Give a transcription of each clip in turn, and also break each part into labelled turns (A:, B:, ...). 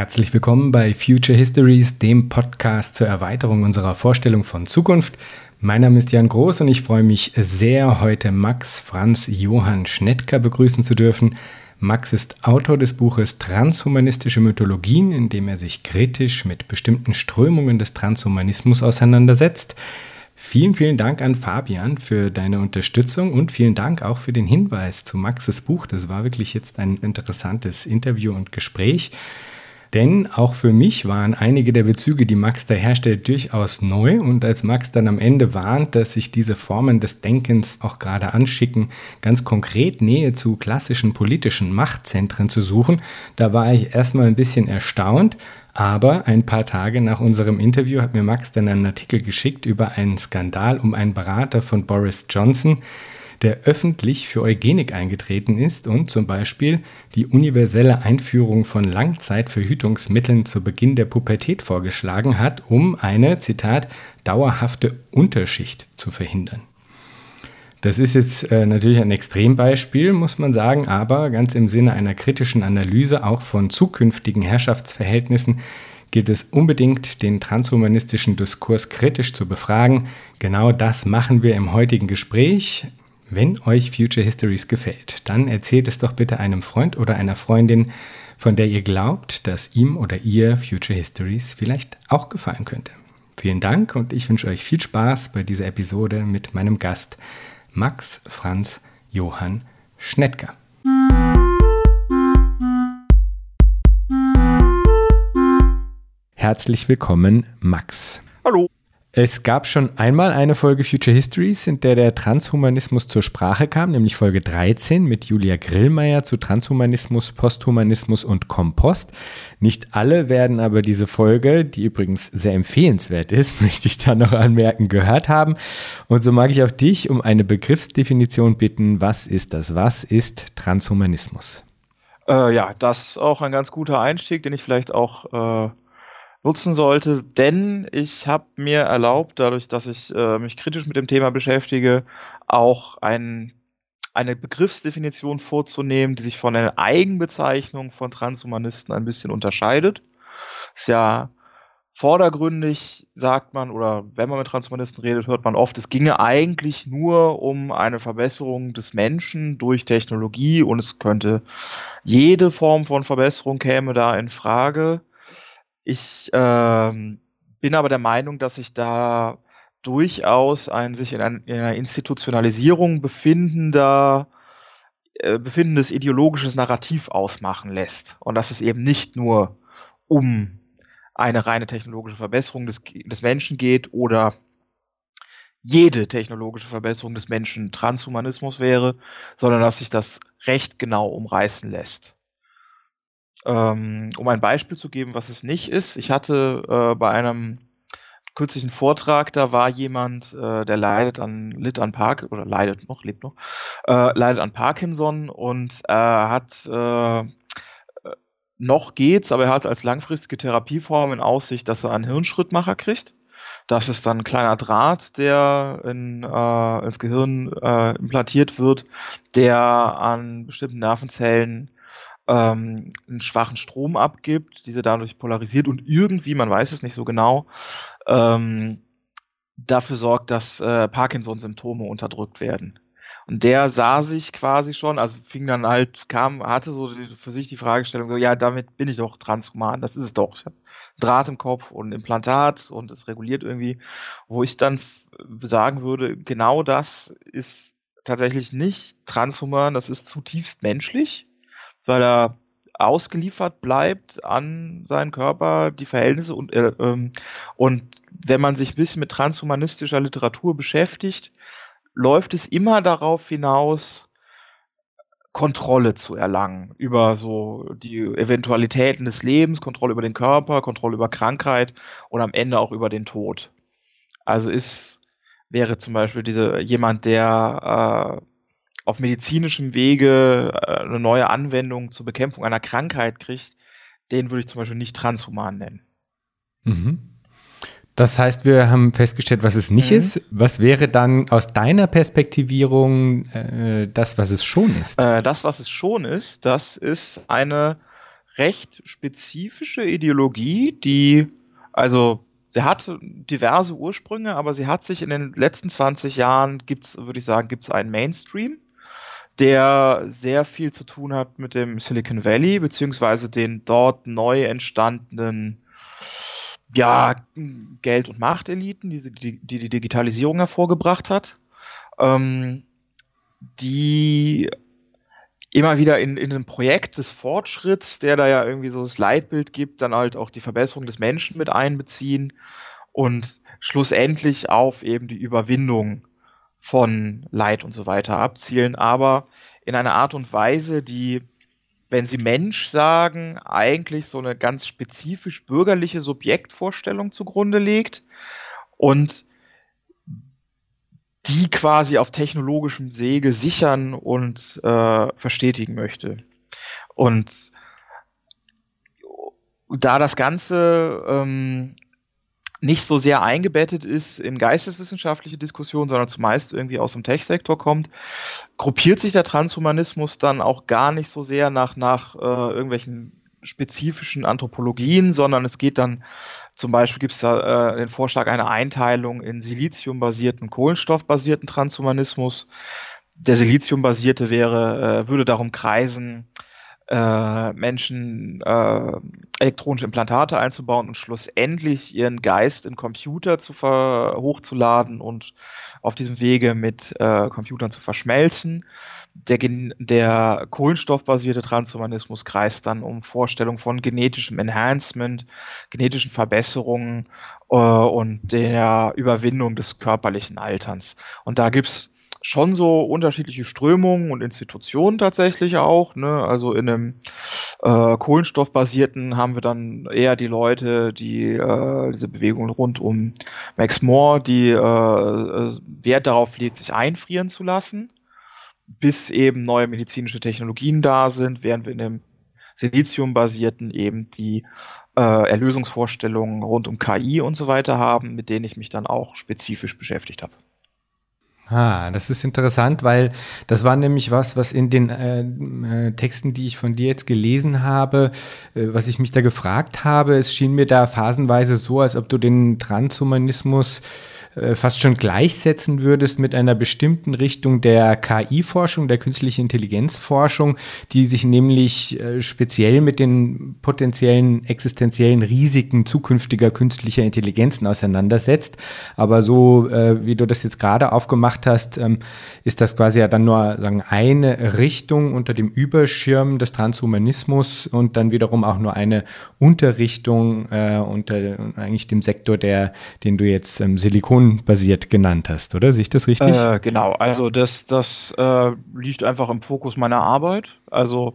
A: Herzlich willkommen bei Future Histories, dem Podcast zur Erweiterung unserer Vorstellung von Zukunft. Mein Name ist Jan Groß und ich freue mich sehr, heute Max Franz Johann Schnettker begrüßen zu dürfen. Max ist Autor des Buches Transhumanistische Mythologien, in dem er sich kritisch mit bestimmten Strömungen des Transhumanismus auseinandersetzt. Vielen, vielen Dank an Fabian für deine Unterstützung und vielen Dank auch für den Hinweis zu Maxes Buch. Das war wirklich jetzt ein interessantes Interview und Gespräch. Denn auch für mich waren einige der Bezüge, die Max da herstellt, durchaus neu. Und als Max dann am Ende warnt, dass sich diese Formen des Denkens auch gerade anschicken, ganz konkret Nähe zu klassischen politischen Machtzentren zu suchen, da war ich erstmal ein bisschen erstaunt. Aber ein paar Tage nach unserem Interview hat mir Max dann einen Artikel geschickt über einen Skandal um einen Berater von Boris Johnson, der öffentlich für Eugenik eingetreten ist und zum Beispiel die universelle Einführung von Langzeitverhütungsmitteln zu Beginn der Pubertät vorgeschlagen hat, um eine, Zitat, dauerhafte Unterschicht zu verhindern. Das ist jetzt äh, natürlich ein Extrembeispiel, muss man sagen, aber ganz im Sinne einer kritischen Analyse auch von zukünftigen Herrschaftsverhältnissen gilt es unbedingt, den transhumanistischen Diskurs kritisch zu befragen. Genau das machen wir im heutigen Gespräch. Wenn euch Future Histories gefällt, dann erzählt es doch bitte einem Freund oder einer Freundin, von der ihr glaubt, dass ihm oder ihr Future Histories vielleicht auch gefallen könnte. Vielen Dank und ich wünsche euch viel Spaß bei dieser Episode mit meinem Gast Max Franz Johann Schnettger. Herzlich willkommen, Max.
B: Hallo.
A: Es gab schon einmal eine Folge Future Histories, in der der Transhumanismus zur Sprache kam, nämlich Folge 13 mit Julia Grillmeier zu Transhumanismus, Posthumanismus und Kompost. Nicht alle werden aber diese Folge, die übrigens sehr empfehlenswert ist, möchte ich da noch anmerken, gehört haben. Und so mag ich auch dich um eine Begriffsdefinition bitten. Was ist das? Was ist Transhumanismus?
B: Äh, ja, das ist auch ein ganz guter Einstieg, den ich vielleicht auch äh nutzen sollte, denn ich habe mir erlaubt, dadurch, dass ich äh, mich kritisch mit dem Thema beschäftige, auch ein, eine Begriffsdefinition vorzunehmen, die sich von der Eigenbezeichnung von Transhumanisten ein bisschen unterscheidet. Ist ja vordergründig, sagt man, oder wenn man mit Transhumanisten redet, hört man oft, es ginge eigentlich nur um eine Verbesserung des Menschen durch Technologie und es könnte jede Form von Verbesserung käme da in Frage. Ich ähm, bin aber der Meinung, dass sich da durchaus ein sich in, ein, in einer Institutionalisierung befindender äh, befindendes ideologisches Narrativ ausmachen lässt. Und dass es eben nicht nur um eine reine technologische Verbesserung des, des Menschen geht oder jede technologische Verbesserung des Menschen Transhumanismus wäre, sondern dass sich das recht genau umreißen lässt. Ähm, um ein Beispiel zu geben, was es nicht ist, ich hatte äh, bei einem kürzlichen Vortrag, da war jemand, äh, der leidet an, litt an Park, oder leidet noch, lebt noch, äh, leidet an Parkinson und er hat äh, noch geht's, aber er hat als langfristige Therapieform in Aussicht, dass er einen Hirnschrittmacher kriegt. Das ist dann ein kleiner Draht, der in, äh, ins Gehirn äh, implantiert wird, der an bestimmten Nervenzellen ähm, einen schwachen Strom abgibt, diese dadurch polarisiert und irgendwie, man weiß es nicht so genau, ähm, dafür sorgt, dass äh, Parkinson-Symptome unterdrückt werden. Und der sah sich quasi schon, also fing dann halt, kam, hatte so für sich die Fragestellung, so, ja, damit bin ich doch transhuman, das ist es doch. Ich habe Draht im Kopf und Implantat und es reguliert irgendwie, wo ich dann sagen würde, genau das ist tatsächlich nicht transhuman, das ist zutiefst menschlich weil er ausgeliefert bleibt an seinen Körper, die Verhältnisse und, äh, ähm, und wenn man sich ein bisschen mit transhumanistischer Literatur beschäftigt, läuft es immer darauf hinaus, Kontrolle zu erlangen über so die Eventualitäten des Lebens, Kontrolle über den Körper, Kontrolle über Krankheit und am Ende auch über den Tod. Also ist wäre zum Beispiel diese jemand, der äh, auf medizinischem Wege äh, eine neue Anwendung zur Bekämpfung einer Krankheit kriegt, den würde ich zum Beispiel nicht transhuman nennen.
A: Mhm. Das heißt, wir haben festgestellt, was es nicht mhm. ist. Was wäre dann aus deiner Perspektivierung äh, das, was es schon ist?
B: Äh, das, was es schon ist, das ist eine recht spezifische Ideologie, die, also, der hat diverse Ursprünge, aber sie hat sich in den letzten 20 Jahren, gibt's, würde ich sagen, gibt es einen Mainstream, der sehr viel zu tun hat mit dem Silicon Valley, beziehungsweise den dort neu entstandenen ja, Geld- und Machteliten, die, die die Digitalisierung hervorgebracht hat, ähm, die immer wieder in, in einem Projekt des Fortschritts, der da ja irgendwie so das Leitbild gibt, dann halt auch die Verbesserung des Menschen mit einbeziehen und schlussendlich auf eben die Überwindung von Leid und so weiter abzielen, aber in einer Art und Weise, die wenn Sie Mensch sagen, eigentlich so eine ganz spezifisch bürgerliche Subjektvorstellung zugrunde legt und die quasi auf technologischem Sege sichern und äh, verstetigen möchte. Und da das Ganze ähm, nicht so sehr eingebettet ist in geisteswissenschaftliche Diskussionen, sondern zumeist irgendwie aus dem Tech-Sektor kommt, gruppiert sich der Transhumanismus dann auch gar nicht so sehr nach, nach äh, irgendwelchen spezifischen Anthropologien, sondern es geht dann zum Beispiel gibt es da äh, den Vorschlag einer Einteilung in Silizium-basierten, Kohlenstoff-basierten Transhumanismus. Der Silizium-basierte wäre, äh, würde darum kreisen, äh, Menschen äh, elektronische Implantate einzubauen und schlussendlich ihren Geist in Computer zu hochzuladen und auf diesem Wege mit äh, Computern zu verschmelzen. Der, der kohlenstoffbasierte Transhumanismus kreist dann um Vorstellungen von genetischem Enhancement, genetischen Verbesserungen äh, und der Überwindung des körperlichen Alterns. Und da gibt's schon so unterschiedliche Strömungen und Institutionen tatsächlich auch. Ne? Also in einem äh, Kohlenstoffbasierten haben wir dann eher die Leute, die äh, diese Bewegung rund um Max Moore, die äh, äh, Wert darauf legt, sich einfrieren zu lassen, bis eben neue medizinische Technologien da sind, während wir in dem Silizium-basierten eben die äh, Erlösungsvorstellungen rund um KI und so weiter haben, mit denen ich mich dann auch spezifisch beschäftigt habe.
A: Ah, das ist interessant, weil das war nämlich was, was in den äh, äh, Texten, die ich von dir jetzt gelesen habe, äh, was ich mich da gefragt habe, es schien mir da phasenweise so, als ob du den Transhumanismus äh, fast schon gleichsetzen würdest mit einer bestimmten Richtung der KI-Forschung, der künstlichen Intelligenzforschung, die sich nämlich äh, speziell mit den potenziellen existenziellen Risiken zukünftiger künstlicher Intelligenzen auseinandersetzt. Aber so, äh, wie du das jetzt gerade aufgemacht hast, ähm, ist das quasi ja dann nur sagen, eine Richtung unter dem Überschirm des Transhumanismus und dann wiederum auch nur eine Unterrichtung unter eigentlich dem Sektor, der, den du jetzt ähm, Silikon basiert genannt hast, oder? Sehe ich das richtig?
B: Äh, genau, also das, das äh, liegt einfach im Fokus meiner Arbeit. Also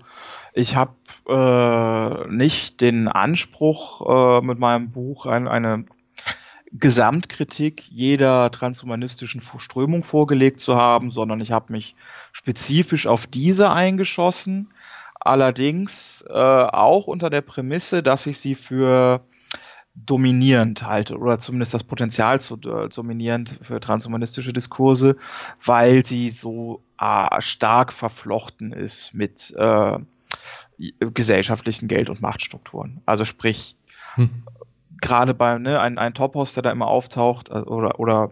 B: ich habe äh, nicht den Anspruch, äh, mit meinem Buch ein, eine Gesamtkritik jeder transhumanistischen Strömung vorgelegt zu haben, sondern ich habe mich spezifisch auf diese eingeschossen. Allerdings äh, auch unter der Prämisse, dass ich sie für dominierend halte oder zumindest das Potenzial zu äh, dominierend für transhumanistische Diskurse, weil sie so äh, stark verflochten ist mit äh, gesellschaftlichen Geld- und Machtstrukturen. Also sprich, hm. gerade bei ne, ein, ein Topos, der da immer auftaucht, äh, oder, oder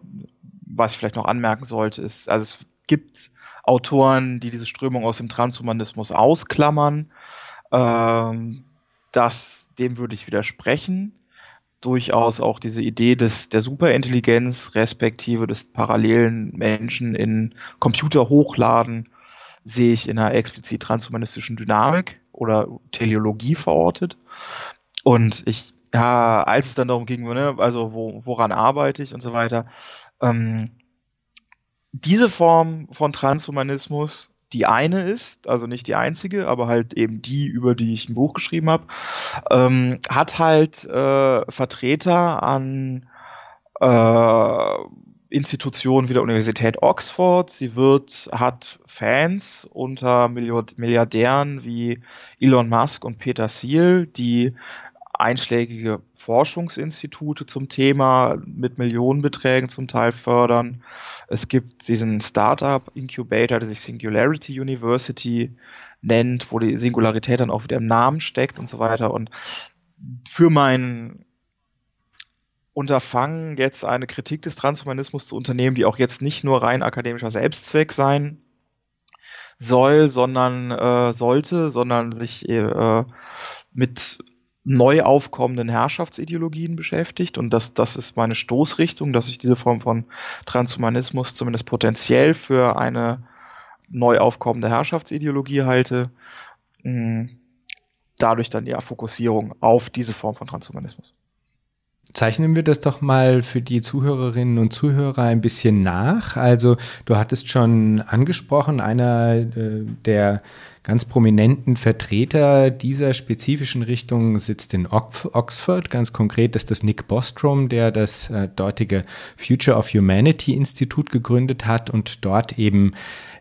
B: was ich vielleicht noch anmerken sollte, ist, also es gibt Autoren, die diese Strömung aus dem Transhumanismus ausklammern. Ähm, das, dem würde ich widersprechen durchaus auch diese Idee des, der Superintelligenz respektive des parallelen Menschen in Computer hochladen sehe ich in einer explizit transhumanistischen Dynamik oder Teleologie verortet. Und ich, ja, als es dann darum ging, ne, also wo, woran arbeite ich und so weiter, ähm, diese Form von Transhumanismus die eine ist, also nicht die einzige, aber halt eben die, über die ich ein Buch geschrieben habe, ähm, hat halt äh, Vertreter an äh, Institutionen wie der Universität Oxford. Sie wird, hat Fans unter Milliardären wie Elon Musk und Peter Thiel, die einschlägige Forschungsinstitute zum Thema mit Millionenbeträgen zum Teil fördern. Es gibt diesen Startup Incubator, der sich Singularity University nennt, wo die Singularität dann auch wieder im Namen steckt und so weiter. Und für mein Unterfangen, jetzt eine Kritik des Transhumanismus zu unternehmen, die auch jetzt nicht nur rein akademischer Selbstzweck sein soll, sondern äh, sollte, sondern sich äh, mit neu aufkommenden Herrschaftsideologien beschäftigt. Und das, das ist meine Stoßrichtung, dass ich diese Form von Transhumanismus zumindest potenziell für eine neu aufkommende Herrschaftsideologie halte. Hm, dadurch dann die Fokussierung auf diese Form von Transhumanismus.
A: Zeichnen wir das doch mal für die Zuhörerinnen und Zuhörer ein bisschen nach. Also du hattest schon angesprochen, einer äh, der ganz prominenten Vertreter dieser spezifischen Richtung sitzt in Oxford. Ganz konkret ist das Nick Bostrom, der das äh, dortige Future of Humanity Institut gegründet hat und dort eben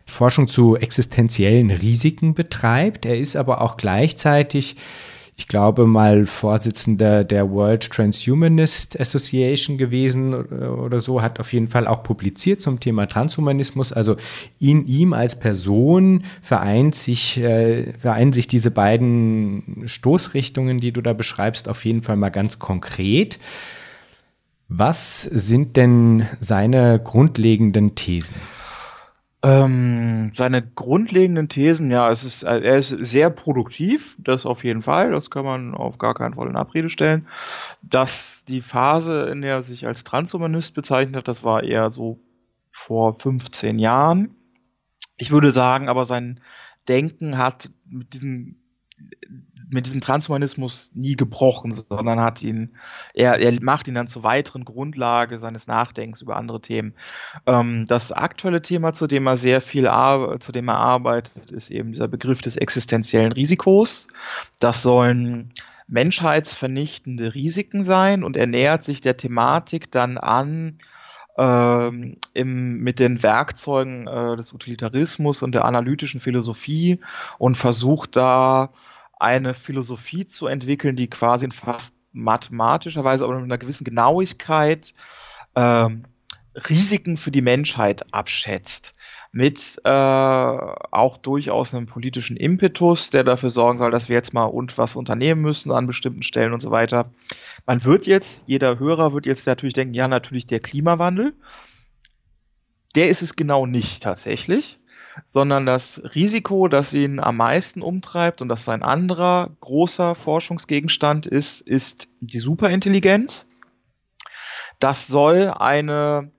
A: Forschung zu existenziellen Risiken betreibt. Er ist aber auch gleichzeitig ich glaube, mal Vorsitzender der World Transhumanist Association gewesen oder so, hat auf jeden Fall auch publiziert zum Thema Transhumanismus. Also in ihm als Person vereint sich, äh, vereinen sich diese beiden Stoßrichtungen, die du da beschreibst, auf jeden Fall mal ganz konkret. Was sind denn seine grundlegenden Thesen?
B: Ähm, seine grundlegenden Thesen, ja, es ist, äh, er ist sehr produktiv, das auf jeden Fall, das kann man auf gar keinen Fall in Abrede stellen. Dass die Phase, in der er sich als Transhumanist bezeichnet hat, das war eher so vor 15 Jahren. Ich würde sagen, aber sein Denken hat mit diesen mit diesem Transhumanismus nie gebrochen, sondern hat ihn, er, er macht ihn dann zur weiteren Grundlage seines Nachdenkens über andere Themen. Ähm, das aktuelle Thema, zu dem er sehr viel zu dem er arbeitet, ist eben dieser Begriff des existenziellen Risikos. Das sollen menschheitsvernichtende Risiken sein und er nähert sich der Thematik dann an, ähm, im, mit den Werkzeugen äh, des Utilitarismus und der analytischen Philosophie und versucht da eine Philosophie zu entwickeln, die quasi in fast mathematischer Weise, aber mit einer gewissen Genauigkeit ähm, Risiken für die Menschheit abschätzt. Mit äh, auch durchaus einem politischen Impetus, der dafür sorgen soll, dass wir jetzt mal und was unternehmen müssen an bestimmten Stellen und so weiter. Man wird jetzt, jeder Hörer wird jetzt natürlich denken, ja, natürlich der Klimawandel. Der ist es genau nicht tatsächlich sondern das Risiko, das ihn am meisten umtreibt und das sein anderer großer Forschungsgegenstand ist, ist die Superintelligenz. Das soll eine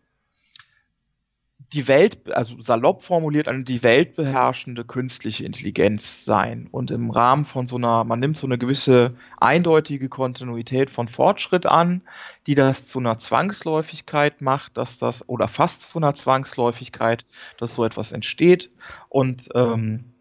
B: die Welt, also salopp formuliert, eine die Welt beherrschende künstliche Intelligenz sein. Und im Rahmen von so einer, man nimmt so eine gewisse eindeutige Kontinuität von Fortschritt an, die das zu einer Zwangsläufigkeit macht, dass das, oder fast zu einer Zwangsläufigkeit, dass so etwas entsteht. Und ähm,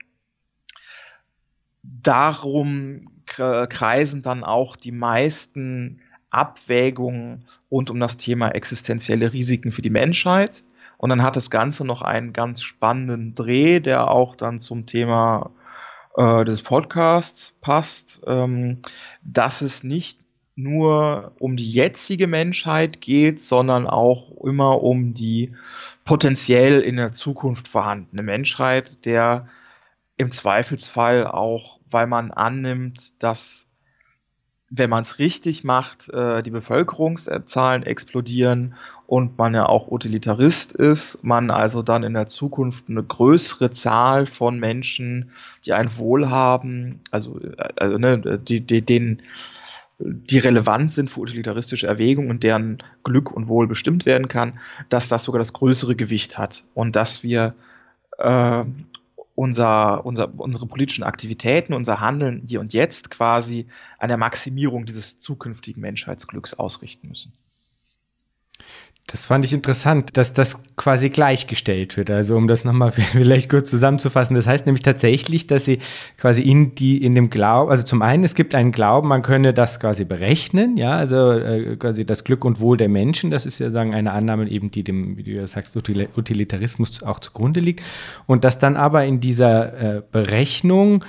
B: darum kreisen dann auch die meisten Abwägungen rund um das Thema existenzielle Risiken für die Menschheit. Und dann hat das Ganze noch einen ganz spannenden Dreh, der auch dann zum Thema äh, des Podcasts passt, ähm, dass es nicht nur um die jetzige Menschheit geht, sondern auch immer um die potenziell in der Zukunft vorhandene Menschheit, der im Zweifelsfall auch, weil man annimmt, dass wenn man es richtig macht, äh, die Bevölkerungszahlen explodieren und man ja auch Utilitarist ist, man also dann in der Zukunft eine größere Zahl von Menschen, die ein Wohlhaben, also, also ne, die, die, den, die relevant sind für utilitaristische Erwägungen und deren Glück und Wohl bestimmt werden kann, dass das sogar das größere Gewicht hat. Und dass wir äh, unser, unser, unsere politischen Aktivitäten, unser Handeln hier und jetzt quasi an der Maximierung dieses zukünftigen Menschheitsglücks ausrichten müssen.
A: Das fand ich interessant, dass das quasi gleichgestellt wird. Also um das nochmal vielleicht kurz zusammenzufassen. Das heißt nämlich tatsächlich, dass sie quasi in die, in dem Glauben, also zum einen, es gibt einen Glauben, man könne das quasi berechnen, ja, also äh, quasi das Glück und Wohl der Menschen, das ist ja sagen eine Annahme eben, die dem, wie du ja sagst, Utilitarismus auch zugrunde liegt. Und dass dann aber in dieser äh, Berechnung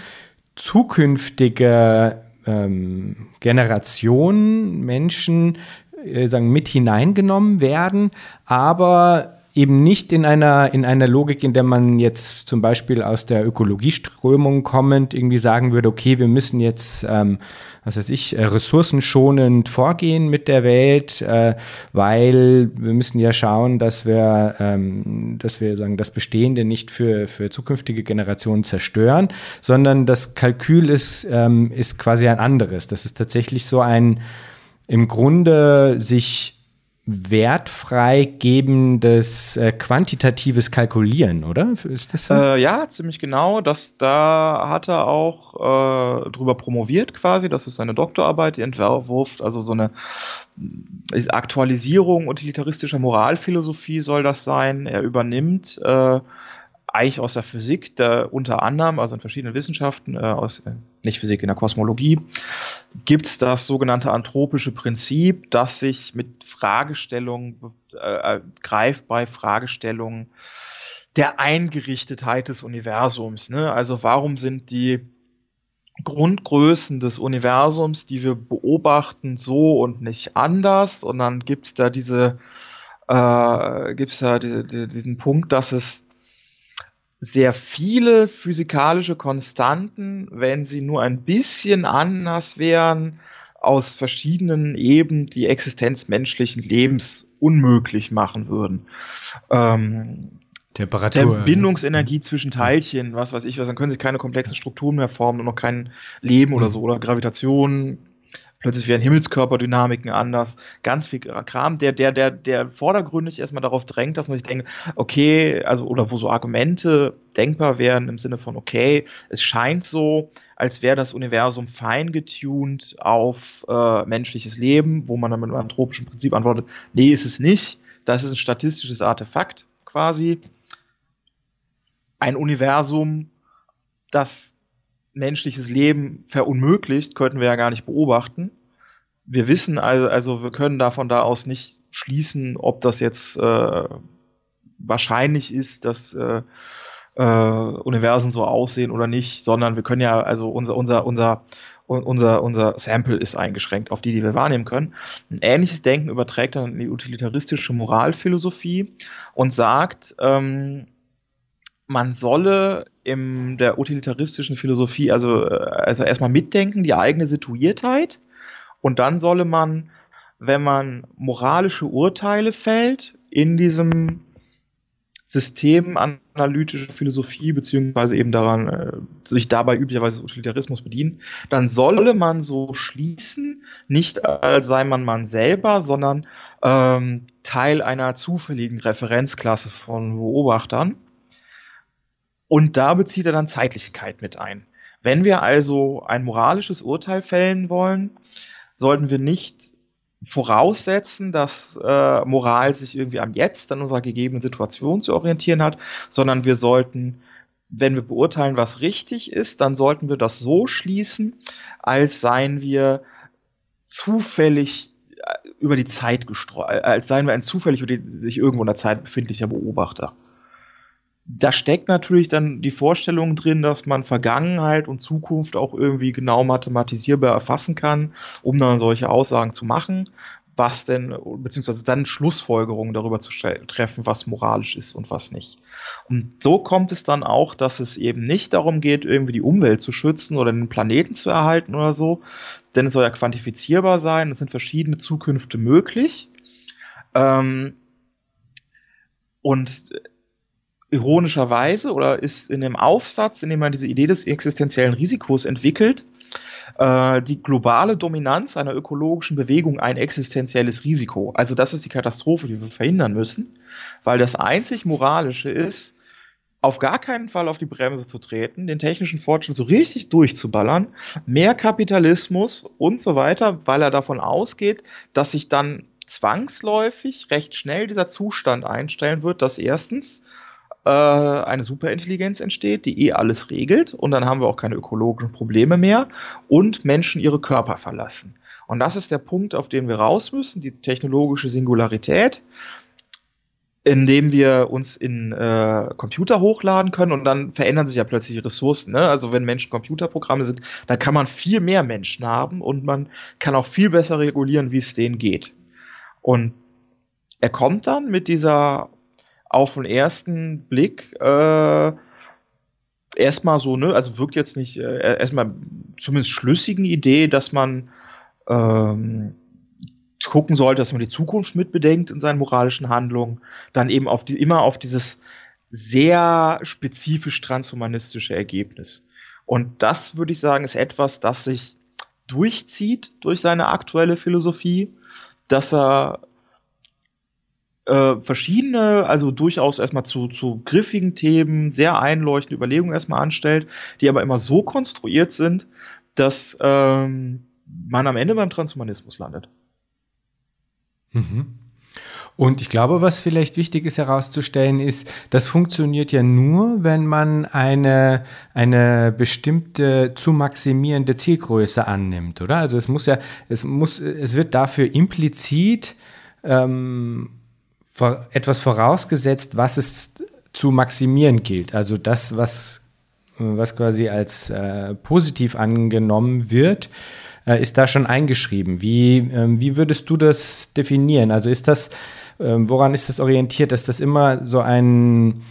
A: zukünftige ähm, Generationen Menschen äh, sagen, mit hineingenommen werden, aber eben nicht in einer, in einer Logik, in der man jetzt zum Beispiel aus der Ökologieströmung kommend irgendwie sagen würde, okay, wir müssen jetzt, ähm, was weiß ich, äh, ressourcenschonend vorgehen mit der Welt, äh, weil wir müssen ja schauen, dass wir, ähm, dass wir sagen, das Bestehende nicht für, für zukünftige Generationen zerstören, sondern das Kalkül ist, ähm, ist quasi ein anderes. Das ist tatsächlich so ein, im Grunde sich wertfrei gebendes äh, quantitatives Kalkulieren, oder?
B: Ist das so? Äh, ja, ziemlich genau. Das, da hat er auch äh, drüber promoviert quasi. Das ist seine Doktorarbeit, die entwirft, also so eine Aktualisierung utilitaristischer Moralphilosophie soll das sein. Er übernimmt äh, eigentlich aus der Physik, da unter anderem, also in verschiedenen Wissenschaften, äh, aus, äh, nicht Physik, in der Kosmologie, gibt es das sogenannte anthropische Prinzip, das sich mit Fragestellungen äh, äh, greift bei Fragestellungen der Eingerichtetheit des Universums. Ne? Also warum sind die Grundgrößen des Universums, die wir beobachten, so und nicht anders? Und dann gibt es da diese, äh, gibt's da die, die, diesen Punkt, dass es sehr viele physikalische Konstanten, wenn sie nur ein bisschen anders wären, aus verschiedenen Ebenen die Existenz menschlichen Lebens unmöglich machen würden. Ähm, Temperatur. Der Bindungsenergie ja. zwischen Teilchen, was weiß ich was, dann können sie keine komplexen Strukturen mehr formen und noch kein Leben oder so, oder Gravitation, plötzlich werden Himmelskörperdynamiken anders, ganz viel Kram, der, der, der, der vordergründig erstmal darauf drängt, dass man sich denkt, okay, also, oder wo so Argumente denkbar wären im Sinne von, okay, es scheint so, als wäre das Universum fein getuned auf äh, menschliches Leben, wo man dann mit einem anthropischen Prinzip antwortet, nee, ist es nicht. Das ist ein statistisches Artefakt quasi. Ein Universum, das menschliches Leben verunmöglicht, könnten wir ja gar nicht beobachten. Wir wissen also, also wir können davon da aus nicht schließen, ob das jetzt äh, wahrscheinlich ist, dass äh, äh, Universen so aussehen oder nicht, sondern wir können ja, also unser, unser, unser, unser, unser Sample ist eingeschränkt auf die, die wir wahrnehmen können. Ein ähnliches Denken überträgt dann die utilitaristische Moralphilosophie und sagt, ähm, man solle in der utilitaristischen Philosophie also, äh, also erstmal mitdenken, die eigene Situiertheit. Und dann solle man, wenn man moralische Urteile fällt, in diesem System analytische Philosophie beziehungsweise eben daran äh, sich dabei üblicherweise Utilitarismus bedienen, dann solle man so schließen, nicht als sei man man selber, sondern ähm, Teil einer zufälligen Referenzklasse von Beobachtern und da bezieht er dann Zeitlichkeit mit ein. Wenn wir also ein moralisches Urteil fällen wollen, sollten wir nicht voraussetzen, dass äh, Moral sich irgendwie am Jetzt, an unserer gegebenen Situation zu orientieren hat, sondern wir sollten, wenn wir beurteilen, was richtig ist, dann sollten wir das so schließen, als seien wir zufällig äh, über die Zeit gestreut, als seien wir ein zufällig über die, sich irgendwo in der Zeit befindlicher Beobachter da steckt natürlich dann die Vorstellung drin, dass man Vergangenheit und Zukunft auch irgendwie genau mathematisierbar erfassen kann, um dann solche Aussagen zu machen, was denn, beziehungsweise dann Schlussfolgerungen darüber zu treffen, was moralisch ist und was nicht. Und so kommt es dann auch, dass es eben nicht darum geht, irgendwie die Umwelt zu schützen oder den Planeten zu erhalten oder so, denn es soll ja quantifizierbar sein, es sind verschiedene Zukünfte möglich. Ähm, und ironischerweise oder ist in dem Aufsatz, in dem man diese Idee des existenziellen Risikos entwickelt, äh, die globale Dominanz einer ökologischen Bewegung ein existenzielles Risiko. Also das ist die Katastrophe, die wir verhindern müssen, weil das einzig Moralische ist, auf gar keinen Fall auf die Bremse zu treten, den technischen Fortschritt so richtig durchzuballern, mehr Kapitalismus und so weiter, weil er davon ausgeht, dass sich dann zwangsläufig recht schnell dieser Zustand einstellen wird, dass erstens äh, eine Superintelligenz entsteht, die eh alles regelt und dann haben wir auch keine ökologischen Probleme mehr und Menschen ihre Körper verlassen. Und das ist der Punkt, auf den wir raus müssen, die technologische Singularität, indem wir uns in äh, Computer hochladen können und dann verändern sich ja plötzlich Ressourcen. Ne? Also wenn Menschen Computerprogramme sind, dann kann man viel mehr Menschen haben und man kann auch viel besser regulieren, wie es denen geht. Und er kommt dann mit dieser auf den ersten Blick äh, erstmal so, ne, also wirkt jetzt nicht äh, erstmal zumindest schlüssigen Idee, dass man ähm, gucken sollte, dass man die Zukunft mitbedenkt in seinen moralischen Handlungen, dann eben auf die, immer auf dieses sehr spezifisch transhumanistische Ergebnis. Und das würde ich sagen, ist etwas, das sich durchzieht durch seine aktuelle Philosophie, dass er äh, verschiedene, also durchaus erstmal zu, zu griffigen Themen, sehr einleuchtende Überlegungen erstmal anstellt, die aber immer so konstruiert sind, dass ähm, man am Ende beim Transhumanismus landet.
A: Mhm. Und ich glaube, was vielleicht wichtig ist herauszustellen, ist, das funktioniert ja nur, wenn man eine, eine bestimmte zu maximierende Zielgröße annimmt, oder? Also es muss ja, es muss, es wird dafür implizit ähm, etwas vorausgesetzt, was es zu maximieren gilt. Also das, was, was quasi als äh, positiv angenommen wird, äh, ist da schon eingeschrieben. Wie, ähm, wie würdest du das definieren? Also ist das, ähm, woran ist das orientiert, dass das immer so ein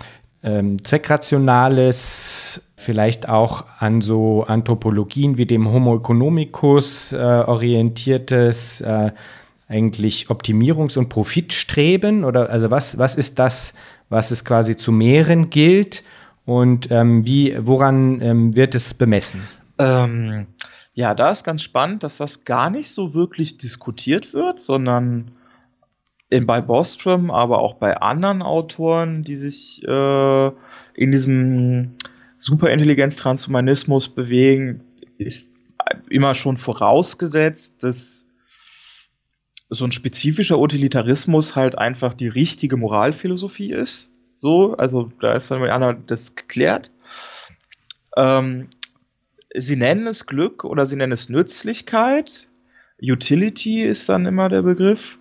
A: ähm, zweckrationales, vielleicht auch an so Anthropologien wie dem Homo economicus äh, orientiertes, äh, eigentlich Optimierungs- und Profitstreben? Oder also was, was ist das, was es quasi zu mehren gilt? Und ähm, wie, woran ähm, wird es bemessen?
B: Ähm, ja, da ist ganz spannend, dass das gar nicht so wirklich diskutiert wird, sondern in, bei Bostrom, aber auch bei anderen Autoren, die sich äh, in diesem Superintelligenz-Transhumanismus bewegen, ist immer schon vorausgesetzt, dass so ein spezifischer Utilitarismus halt einfach die richtige Moralphilosophie ist. So, also da ist dann mit einer das geklärt. Ähm, sie nennen es Glück oder sie nennen es Nützlichkeit. Utility ist dann immer der Begriff.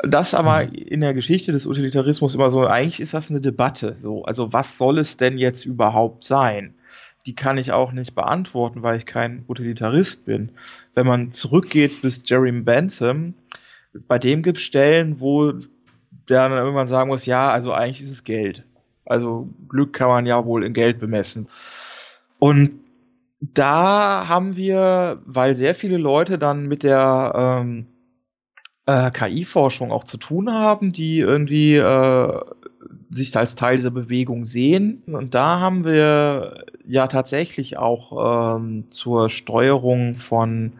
B: Das aber mhm. in der Geschichte des Utilitarismus immer so, eigentlich ist das eine Debatte. So, also was soll es denn jetzt überhaupt sein? Die kann ich auch nicht beantworten, weil ich kein Utilitarist bin. Wenn man zurückgeht bis Jerry Bentham, bei dem gibt es Stellen, wo der dann irgendwann sagen muss, ja, also eigentlich ist es Geld. Also Glück kann man ja wohl in Geld bemessen. Und da haben wir, weil sehr viele Leute dann mit der ähm, äh, KI-Forschung auch zu tun haben, die irgendwie äh, sich als Teil dieser Bewegung sehen. Und da haben wir ja tatsächlich auch ähm, zur Steuerung von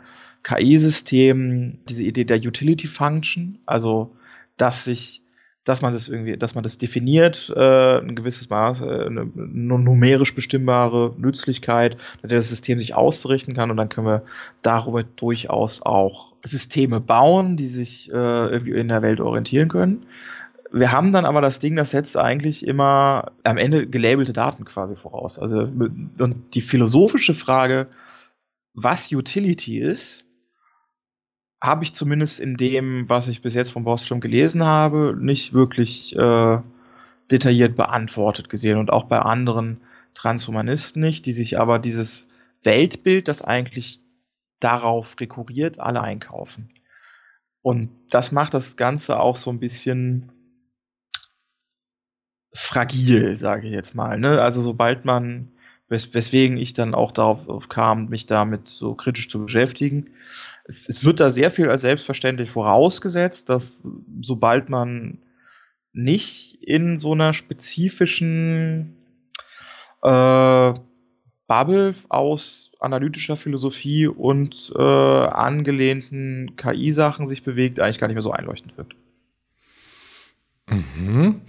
B: KI-Systemen diese Idee der Utility Function, also dass sich dass man das irgendwie, dass man das definiert, äh, ein gewisses Maß, äh, eine numerisch bestimmbare Nützlichkeit, mit der das System sich ausrichten kann und dann können wir darüber durchaus auch Systeme bauen, die sich äh, irgendwie in der Welt orientieren können. Wir haben dann aber das Ding, das setzt eigentlich immer am Ende gelabelte Daten quasi voraus. Also und die philosophische Frage, was Utility ist, habe ich zumindest in dem, was ich bis jetzt von Bostrom gelesen habe, nicht wirklich äh, detailliert beantwortet gesehen und auch bei anderen Transhumanisten nicht, die sich aber dieses Weltbild, das eigentlich darauf rekurriert, alle einkaufen. Und das macht das Ganze auch so ein bisschen fragil, sage ich jetzt mal. Ne? Also sobald man, wes weswegen ich dann auch darauf kam, mich damit so kritisch zu beschäftigen, es, es wird da sehr viel als selbstverständlich vorausgesetzt, dass sobald man nicht in so einer spezifischen äh, Bubble aus analytischer Philosophie und äh, angelehnten KI-Sachen sich bewegt, eigentlich gar nicht mehr so einleuchtend wirkt.
A: Mhm.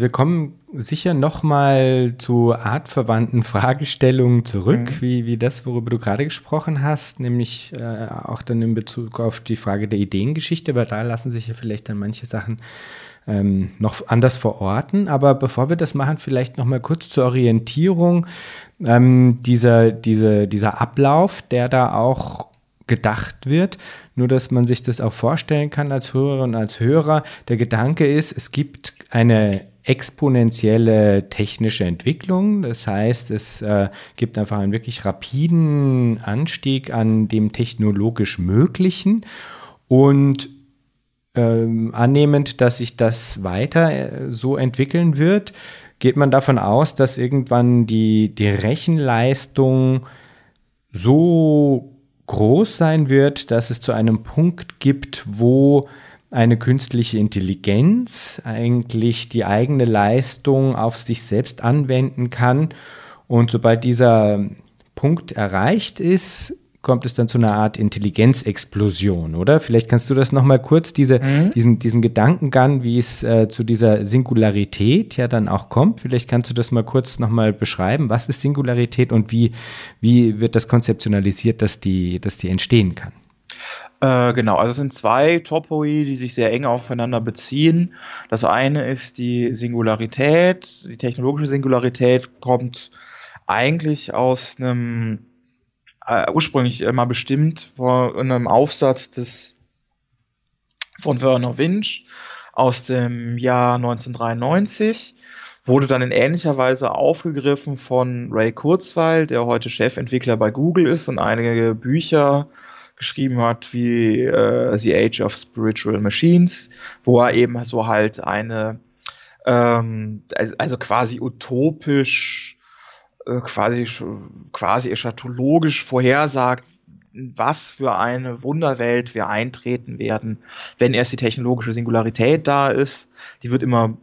A: Wir kommen sicher nochmal zu artverwandten Fragestellungen zurück, mhm. wie, wie das, worüber du gerade gesprochen hast, nämlich äh, auch dann in Bezug auf die Frage der Ideengeschichte, weil da lassen sich ja vielleicht dann manche Sachen ähm, noch anders verorten. Aber bevor wir das machen, vielleicht nochmal kurz zur Orientierung. Ähm, dieser, diese, dieser Ablauf, der da auch gedacht wird, nur dass man sich das auch vorstellen kann als Hörerin und als Hörer. Der Gedanke ist, es gibt eine exponentielle technische Entwicklung. Das heißt, es äh, gibt einfach einen wirklich rapiden Anstieg an dem technologisch Möglichen. Und ähm, annehmend, dass sich das weiter äh, so entwickeln wird, geht man davon aus, dass irgendwann die, die Rechenleistung so groß sein wird, dass es zu einem Punkt gibt, wo eine künstliche Intelligenz eigentlich die eigene Leistung auf sich selbst anwenden kann. Und sobald dieser Punkt erreicht ist, kommt es dann zu einer Art Intelligenzexplosion, oder? Vielleicht kannst du das nochmal kurz, diese, mhm. diesen, diesen Gedankengang, wie es äh, zu dieser Singularität ja dann auch kommt. Vielleicht kannst du das mal kurz nochmal beschreiben. Was ist Singularität und wie, wie wird das konzeptionalisiert, dass die, dass die entstehen kann?
B: Äh, genau, also es sind zwei Topoi, die sich sehr eng aufeinander beziehen. Das eine ist die Singularität. Die technologische Singularität kommt eigentlich aus einem äh, ursprünglich mal bestimmt vor einem Aufsatz des von Werner Winch aus dem Jahr 1993 wurde dann in ähnlicher Weise aufgegriffen von Ray Kurzweil, der heute Chefentwickler bei Google ist und einige Bücher geschrieben hat, wie äh, The Age of Spiritual Machines, wo er eben so halt eine, ähm, also, also quasi utopisch, äh, quasi, quasi eschatologisch vorhersagt, was für eine Wunderwelt wir eintreten werden, wenn erst die technologische Singularität da ist. Die wird immer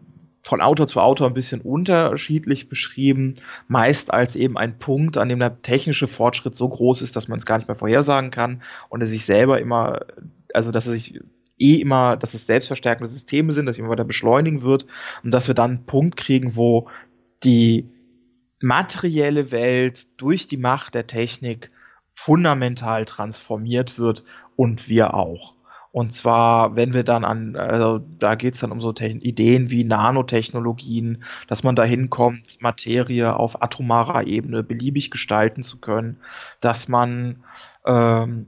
B: von Autor zu Autor ein bisschen unterschiedlich beschrieben, meist als eben ein Punkt, an dem der technische Fortschritt so groß ist, dass man es gar nicht mehr vorhersagen kann und er sich selber immer, also dass er sich eh immer, dass es selbstverstärkende Systeme sind, dass immer weiter beschleunigen wird und dass wir dann einen Punkt kriegen, wo die materielle Welt durch die Macht der Technik fundamental transformiert wird und wir auch. Und zwar, wenn wir dann an, also da geht's dann um so Techn Ideen wie Nanotechnologien, dass man dahin kommt, Materie auf atomarer Ebene beliebig gestalten zu können, dass man ähm,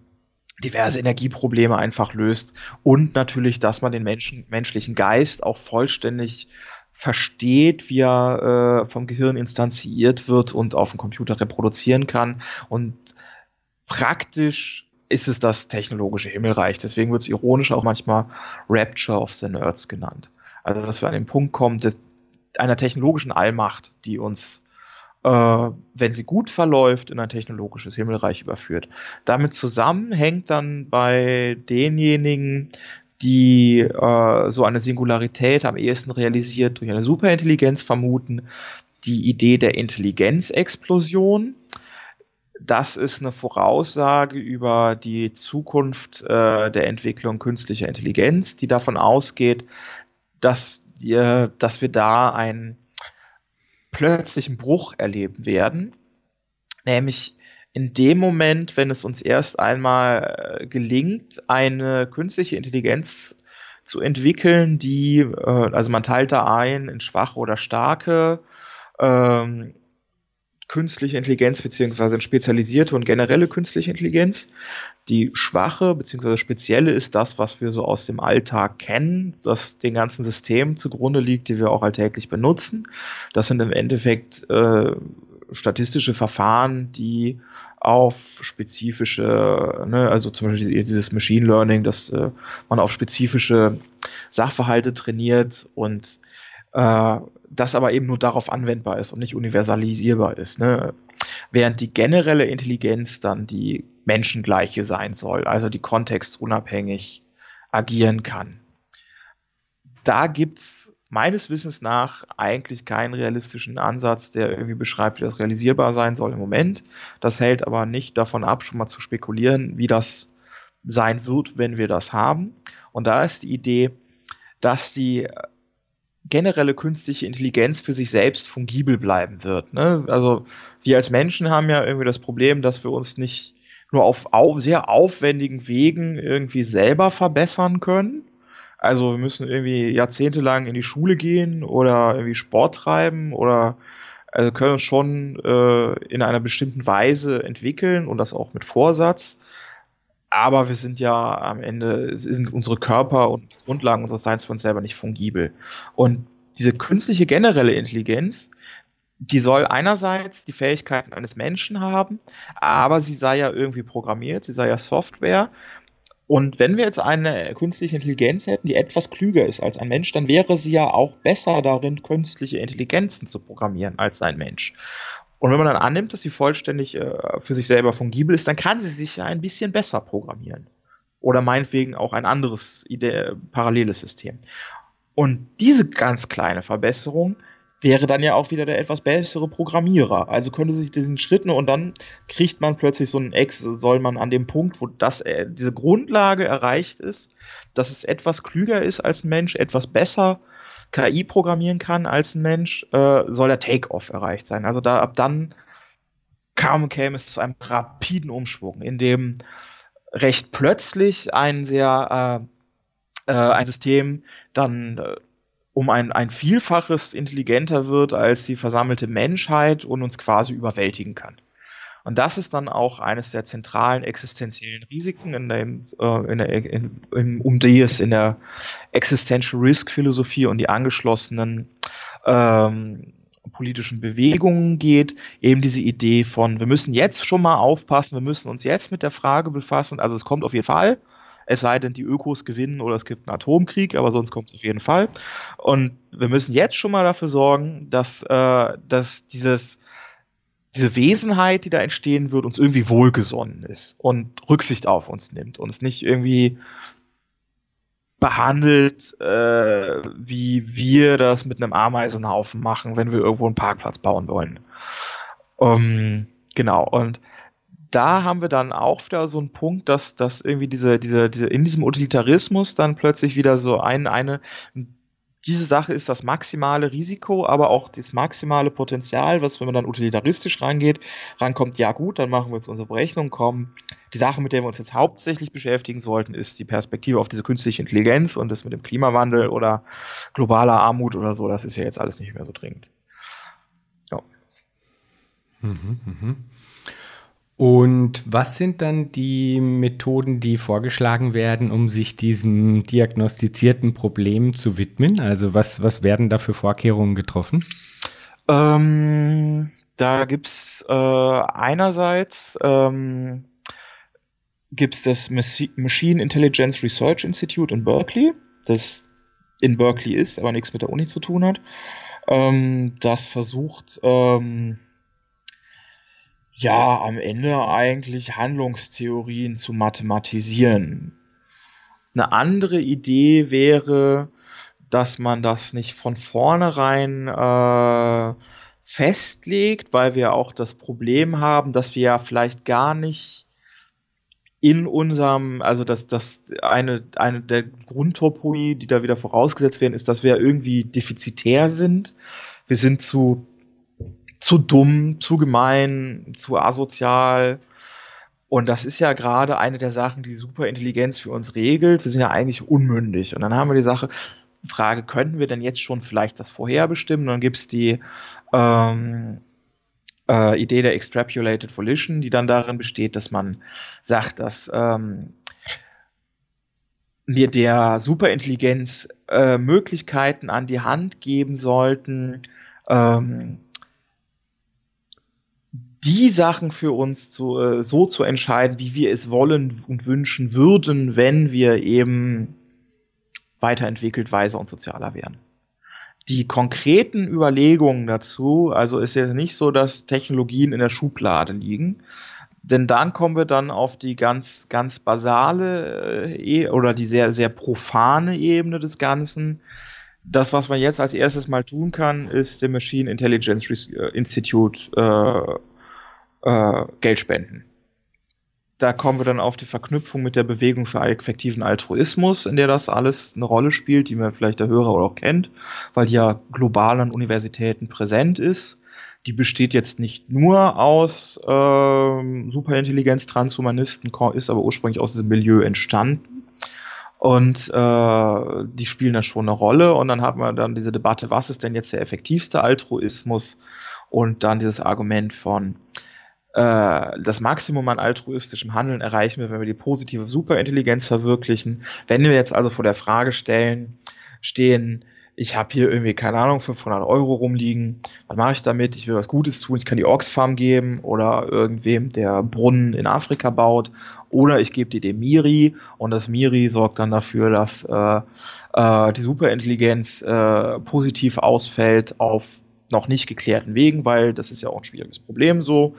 B: diverse Energieprobleme einfach löst und natürlich, dass man den Menschen, menschlichen Geist auch vollständig versteht, wie er äh, vom Gehirn instanziert wird und auf dem Computer reproduzieren kann. Und praktisch ist es das technologische Himmelreich. Deswegen wird es ironisch auch manchmal Rapture of the Nerds genannt. Also, dass wir an den Punkt kommen, einer technologischen Allmacht, die uns, äh, wenn sie gut verläuft, in ein technologisches Himmelreich überführt. Damit zusammen hängt dann bei denjenigen, die äh, so eine Singularität am ehesten realisiert durch eine Superintelligenz vermuten, die Idee der Intelligenzexplosion das ist eine Voraussage über die Zukunft äh, der Entwicklung künstlicher Intelligenz, die davon ausgeht, dass, wir, dass wir da einen plötzlichen Bruch erleben werden, nämlich in dem Moment, wenn es uns erst einmal äh, gelingt, eine künstliche Intelligenz zu entwickeln, die, äh, also man teilt da ein in schwache oder starke, ähm, künstliche Intelligenz beziehungsweise spezialisierte und generelle künstliche Intelligenz. Die schwache beziehungsweise spezielle ist das, was wir so aus dem Alltag kennen, das den ganzen Systemen zugrunde liegt, die wir auch alltäglich benutzen. Das sind im Endeffekt äh, statistische Verfahren, die auf spezifische, ne, also zum Beispiel dieses Machine Learning, dass äh, man auf spezifische Sachverhalte trainiert und äh, das aber eben nur darauf anwendbar ist und nicht universalisierbar ist. Ne? Während die generelle Intelligenz dann die menschengleiche sein soll, also die kontextunabhängig agieren kann. Da gibt's meines Wissens nach eigentlich keinen realistischen Ansatz, der irgendwie beschreibt, wie das realisierbar sein soll im Moment. Das hält aber nicht davon ab, schon mal zu spekulieren, wie das sein wird, wenn wir das haben. Und da ist die Idee, dass die generelle künstliche Intelligenz für sich selbst fungibel bleiben wird. Ne? Also wir als Menschen haben ja irgendwie das Problem, dass wir uns nicht nur auf, auf sehr aufwendigen Wegen irgendwie selber verbessern können. Also wir müssen irgendwie jahrzehntelang in die Schule gehen oder irgendwie Sport treiben oder also können uns schon äh, in einer bestimmten Weise entwickeln und das auch mit Vorsatz. Aber wir sind ja am Ende, sind unsere Körper und Grundlagen unseres Seins für uns selber nicht fungibel. Und diese künstliche generelle Intelligenz, die soll einerseits die Fähigkeiten eines Menschen haben, aber sie sei ja irgendwie programmiert, sie sei ja Software. Und wenn wir jetzt eine künstliche Intelligenz hätten, die etwas klüger ist als ein Mensch, dann wäre sie ja auch besser darin, künstliche Intelligenzen zu programmieren als ein Mensch. Und wenn man dann annimmt, dass sie vollständig äh, für sich selber fungibel ist, dann kann sie sich ja ein bisschen besser programmieren. Oder meinetwegen auch ein anderes Ide paralleles System. Und diese ganz kleine Verbesserung wäre dann ja auch wieder der etwas bessere Programmierer. Also könnte sich diesen Schritten und dann kriegt man plötzlich so einen Ex, soll man an dem Punkt, wo das, äh, diese Grundlage erreicht ist, dass es etwas klüger ist als Mensch, etwas besser KI programmieren kann als ein Mensch, äh, soll der Take-off erreicht sein. Also da ab dann kam, käme es zu einem rapiden Umschwung, in dem recht plötzlich ein sehr äh, äh, ein System dann äh, um ein, ein Vielfaches intelligenter wird als die versammelte Menschheit und uns quasi überwältigen kann. Und das ist dann auch eines der zentralen existenziellen Risiken, in dem, äh, in der, in, in, um die es in der Existential Risk Philosophie und die angeschlossenen ähm, politischen Bewegungen geht, eben diese Idee von, wir müssen jetzt schon mal aufpassen, wir müssen uns jetzt mit der Frage befassen, also es kommt auf jeden Fall, es sei denn, die Ökos gewinnen oder es gibt einen Atomkrieg, aber sonst kommt es auf jeden Fall. Und wir müssen jetzt schon mal dafür sorgen, dass, äh, dass dieses, diese Wesenheit, die da entstehen wird, uns irgendwie wohlgesonnen ist und Rücksicht auf uns nimmt und es nicht irgendwie behandelt, äh, wie wir das mit einem Ameisenhaufen machen, wenn wir irgendwo einen Parkplatz bauen wollen. Ähm, genau, und da haben wir dann auch wieder so einen Punkt, dass, dass irgendwie diese, diese, diese, in diesem Utilitarismus dann plötzlich wieder so ein, eine, diese Sache ist das maximale Risiko, aber auch das maximale Potenzial, was, wenn man dann utilitaristisch rangeht, rankommt, ja gut, dann machen wir jetzt unsere Berechnung, kommen. Die Sache, mit der wir uns jetzt hauptsächlich beschäftigen sollten, ist die Perspektive auf diese künstliche Intelligenz und das mit dem Klimawandel oder globaler Armut oder so, das ist ja jetzt alles nicht mehr so dringend. Ja.
A: Mhm, mh. Und was sind dann die Methoden, die vorgeschlagen werden, um sich diesem diagnostizierten Problem zu widmen? Also was, was werden da für Vorkehrungen getroffen?
B: Ähm, da gibt es äh, einerseits ähm, gibt's das Machine Intelligence Research Institute in Berkeley, das in Berkeley ist, aber nichts mit der Uni zu tun hat. Ähm, das versucht ähm, ja am Ende eigentlich Handlungstheorien zu mathematisieren. Eine andere Idee wäre, dass man das nicht von vornherein äh, festlegt, weil wir auch das Problem haben, dass wir ja vielleicht gar nicht in unserem, also dass das eine, eine der Grundtopoi, die da wieder vorausgesetzt werden, ist, dass wir irgendwie defizitär sind. Wir sind zu zu dumm, zu gemein, zu asozial. Und das ist ja gerade eine der Sachen, die Superintelligenz für uns regelt. Wir sind ja eigentlich unmündig. Und dann haben wir die Sache, Frage, könnten wir denn jetzt schon vielleicht das vorherbestimmen? dann gibt's die ähm, äh, Idee der Extrapolated Volition, die dann darin besteht, dass man sagt, dass ähm, wir der Superintelligenz äh, Möglichkeiten an die Hand geben sollten, ähm, die Sachen für uns zu, äh, so zu entscheiden, wie wir es wollen und wünschen würden, wenn wir eben weiterentwickelt, weiser und sozialer wären. Die konkreten Überlegungen dazu, also ist ja nicht so, dass Technologien in der Schublade liegen, denn dann kommen wir dann auf die ganz, ganz basale äh, e, oder die sehr, sehr profane Ebene des Ganzen. Das, was man jetzt als erstes mal tun kann, ist dem Machine Intelligence äh, Institute äh, äh, Geld spenden. Da kommen wir dann auf die Verknüpfung mit der Bewegung für effektiven Altruismus, in der das alles eine Rolle spielt, die man vielleicht der Hörer auch kennt, weil die ja global an Universitäten präsent ist. Die besteht jetzt nicht nur aus äh, Superintelligenz-Transhumanisten, ist aber ursprünglich aus diesem Milieu entstanden. Und äh, die spielen da schon eine Rolle. Und dann hat man dann diese Debatte, was ist denn jetzt der effektivste Altruismus? Und dann dieses Argument von, das Maximum an altruistischem Handeln erreichen wir, wenn wir die positive Superintelligenz verwirklichen. Wenn wir jetzt also vor der Frage stellen, stehen, ich habe hier irgendwie, keine Ahnung, 500 Euro rumliegen, was mache ich damit? Ich will was Gutes tun, ich kann die Oxfam geben oder irgendwem, der Brunnen in Afrika baut oder ich gebe die dem Miri und das Miri sorgt dann dafür, dass äh, äh, die Superintelligenz äh, positiv ausfällt auf noch nicht geklärten Wegen, weil das ist ja auch ein schwieriges Problem so.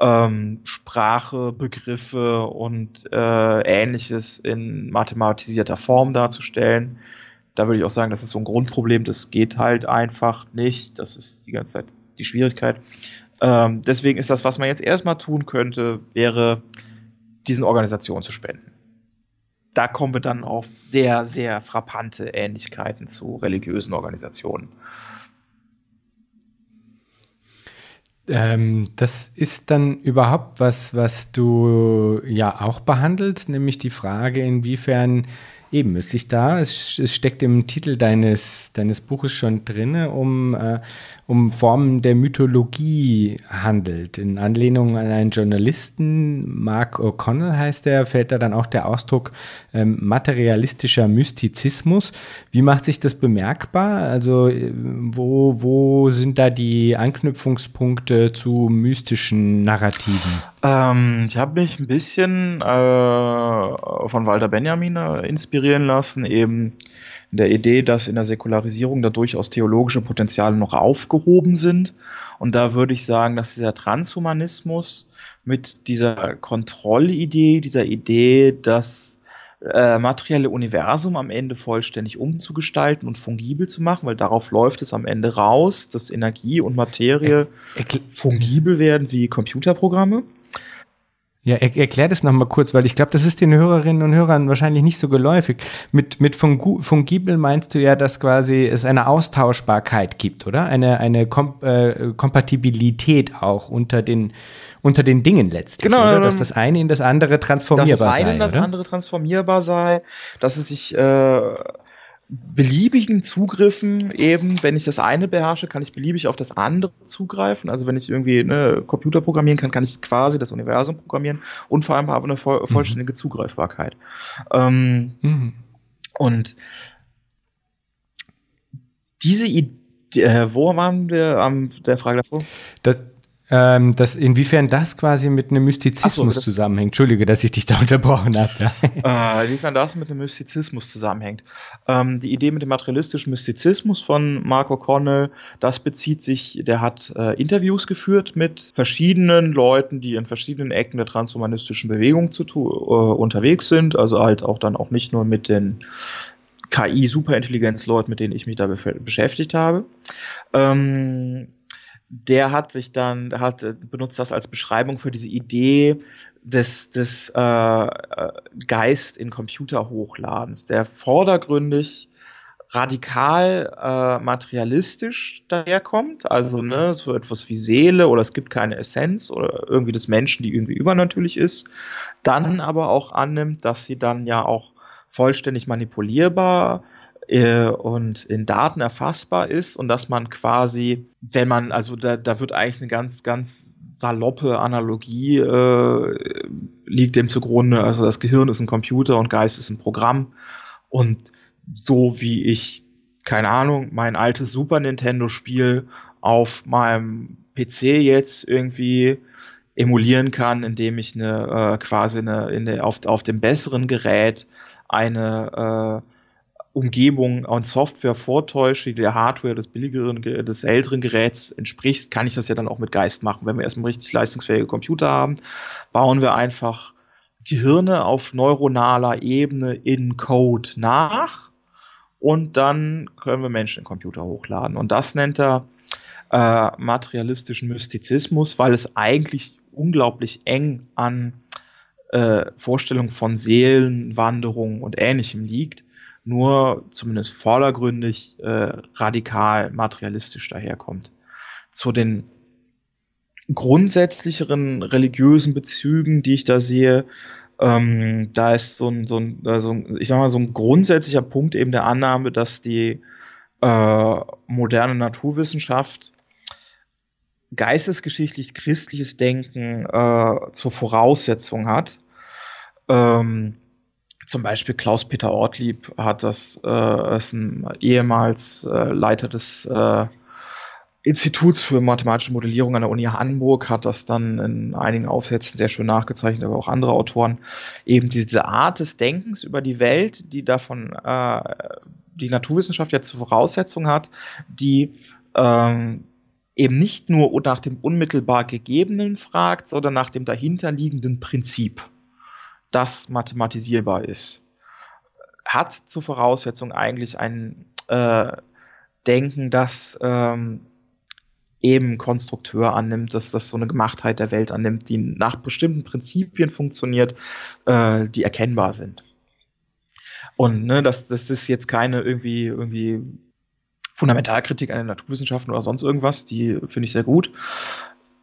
B: Ähm, Sprache, Begriffe und äh, ähnliches in mathematisierter Form darzustellen da würde ich auch sagen, das ist so ein Grundproblem, das geht halt einfach nicht. Das ist die ganze Zeit die Schwierigkeit. Ähm, deswegen ist das, was man jetzt erstmal tun könnte, wäre, diesen Organisationen zu spenden. Da kommen wir dann auf sehr, sehr frappante Ähnlichkeiten zu religiösen Organisationen.
A: Ähm, das ist dann überhaupt was, was du ja auch behandelst, nämlich die Frage, inwiefern Eben, es sich da, es, es, steckt im Titel deines, deines Buches schon drin, um, äh, um Formen der Mythologie handelt. In Anlehnung an einen Journalisten, Mark O'Connell heißt er, fällt da dann auch der Ausdruck ähm, materialistischer Mystizismus. Wie macht sich das bemerkbar? Also äh, wo, wo sind da die Anknüpfungspunkte zu mystischen Narrativen?
B: Ähm, ich habe mich ein bisschen äh, von Walter Benjamin äh, inspirieren lassen, eben in der Idee, dass in der Säkularisierung da durchaus theologische Potenziale noch aufgehoben sind. Und da würde ich sagen, dass dieser Transhumanismus mit dieser Kontrollidee, dieser Idee, das äh, materielle Universum am Ende vollständig umzugestalten und fungibel zu machen, weil darauf läuft es am Ende raus, dass Energie und Materie fungibel werden wie Computerprogramme.
A: Ja, er, erklär das nochmal kurz, weil ich glaube, das ist den Hörerinnen und Hörern wahrscheinlich nicht so geläufig. Mit, mit fungibel meinst du ja, dass quasi es eine Austauschbarkeit gibt, oder? Eine, eine Kom äh, Kompatibilität auch unter den, unter den Dingen letztlich, genau, oder? Dass das eine in das andere transformierbar sei. Dass das eine in
B: das oder? andere transformierbar sei, dass es sich äh, beliebigen Zugriffen eben, wenn ich das eine beherrsche, kann ich beliebig auf das andere zugreifen. Also wenn ich irgendwie ne, Computer programmieren kann, kann ich quasi das Universum programmieren und vor allem habe eine voll, mhm. vollständige Zugreifbarkeit. Ähm, mhm. Und diese Idee, äh, wo waren wir am der Frage davor?
A: Das, ähm, dass inwiefern das quasi mit einem Mystizismus so, zusammenhängt. Entschuldige, dass ich dich da unterbrochen habe.
B: äh, inwiefern das mit dem Mystizismus zusammenhängt. Ähm, die Idee mit dem materialistischen Mystizismus von Mark O'Connell, das bezieht sich, der hat äh, Interviews geführt mit verschiedenen Leuten, die in verschiedenen Ecken der transhumanistischen Bewegung zu, äh, unterwegs sind, also halt auch dann auch nicht nur mit den KI-Superintelligenz-Leuten, mit denen ich mich da beschäftigt habe. Ähm, der hat sich dann, hat äh, benutzt das als Beschreibung für diese Idee des, des äh, äh, Geist in Computerhochladens, der vordergründig radikal äh, materialistisch daherkommt, also ne, so etwas wie Seele oder es gibt keine Essenz oder irgendwie des Menschen, die irgendwie übernatürlich ist, dann aber auch annimmt, dass sie dann ja auch vollständig manipulierbar äh, und in Daten erfassbar ist und dass man quasi, wenn man, also da, da wird eigentlich eine ganz, ganz saloppe Analogie äh, liegt dem zugrunde. Also das Gehirn ist ein Computer und Geist ist ein Programm. Und so wie ich, keine Ahnung, mein altes Super Nintendo-Spiel auf meinem PC jetzt irgendwie emulieren kann, indem ich eine äh, quasi eine, in der, auf, auf dem besseren Gerät eine äh, Umgebung und Software vortäusche, die der Hardware des billigeren, des älteren Geräts entspricht, kann ich das ja dann auch mit Geist machen. Wenn wir erstmal richtig leistungsfähige Computer haben, bauen wir einfach Gehirne auf neuronaler Ebene in Code nach und dann können wir Menschen in Computer hochladen. Und das nennt er äh, materialistischen Mystizismus, weil es eigentlich unglaublich eng an äh, Vorstellungen von Seelenwanderung und Ähnlichem liegt nur zumindest vordergründig äh, radikal materialistisch daherkommt. Zu den grundsätzlicheren religiösen Bezügen, die ich da sehe, ähm, da ist so ein, so ein, also ich sag mal, so ein grundsätzlicher Punkt eben der Annahme, dass die äh, moderne Naturwissenschaft geistesgeschichtlich christliches Denken äh, zur Voraussetzung hat. Ähm, zum Beispiel Klaus-Peter Ortlieb hat das, äh, ist ein ehemals äh, Leiter des äh, Instituts für mathematische Modellierung an der Uni Hamburg hat das dann in einigen Aufsätzen sehr schön nachgezeichnet, aber auch andere Autoren, eben diese Art des Denkens über die Welt, die davon äh, die Naturwissenschaft jetzt zur Voraussetzung hat, die ähm, eben nicht nur nach dem unmittelbar Gegebenen fragt, sondern nach dem dahinterliegenden Prinzip, das mathematisierbar ist. Hat zur Voraussetzung eigentlich ein äh, Denken, das ähm, eben Konstrukteur annimmt, dass das so eine Gemachtheit der Welt annimmt, die nach bestimmten Prinzipien funktioniert, äh, die erkennbar sind. Und ne, das, das ist jetzt keine irgendwie, irgendwie Fundamentalkritik an den Naturwissenschaften oder sonst irgendwas, die finde ich sehr gut.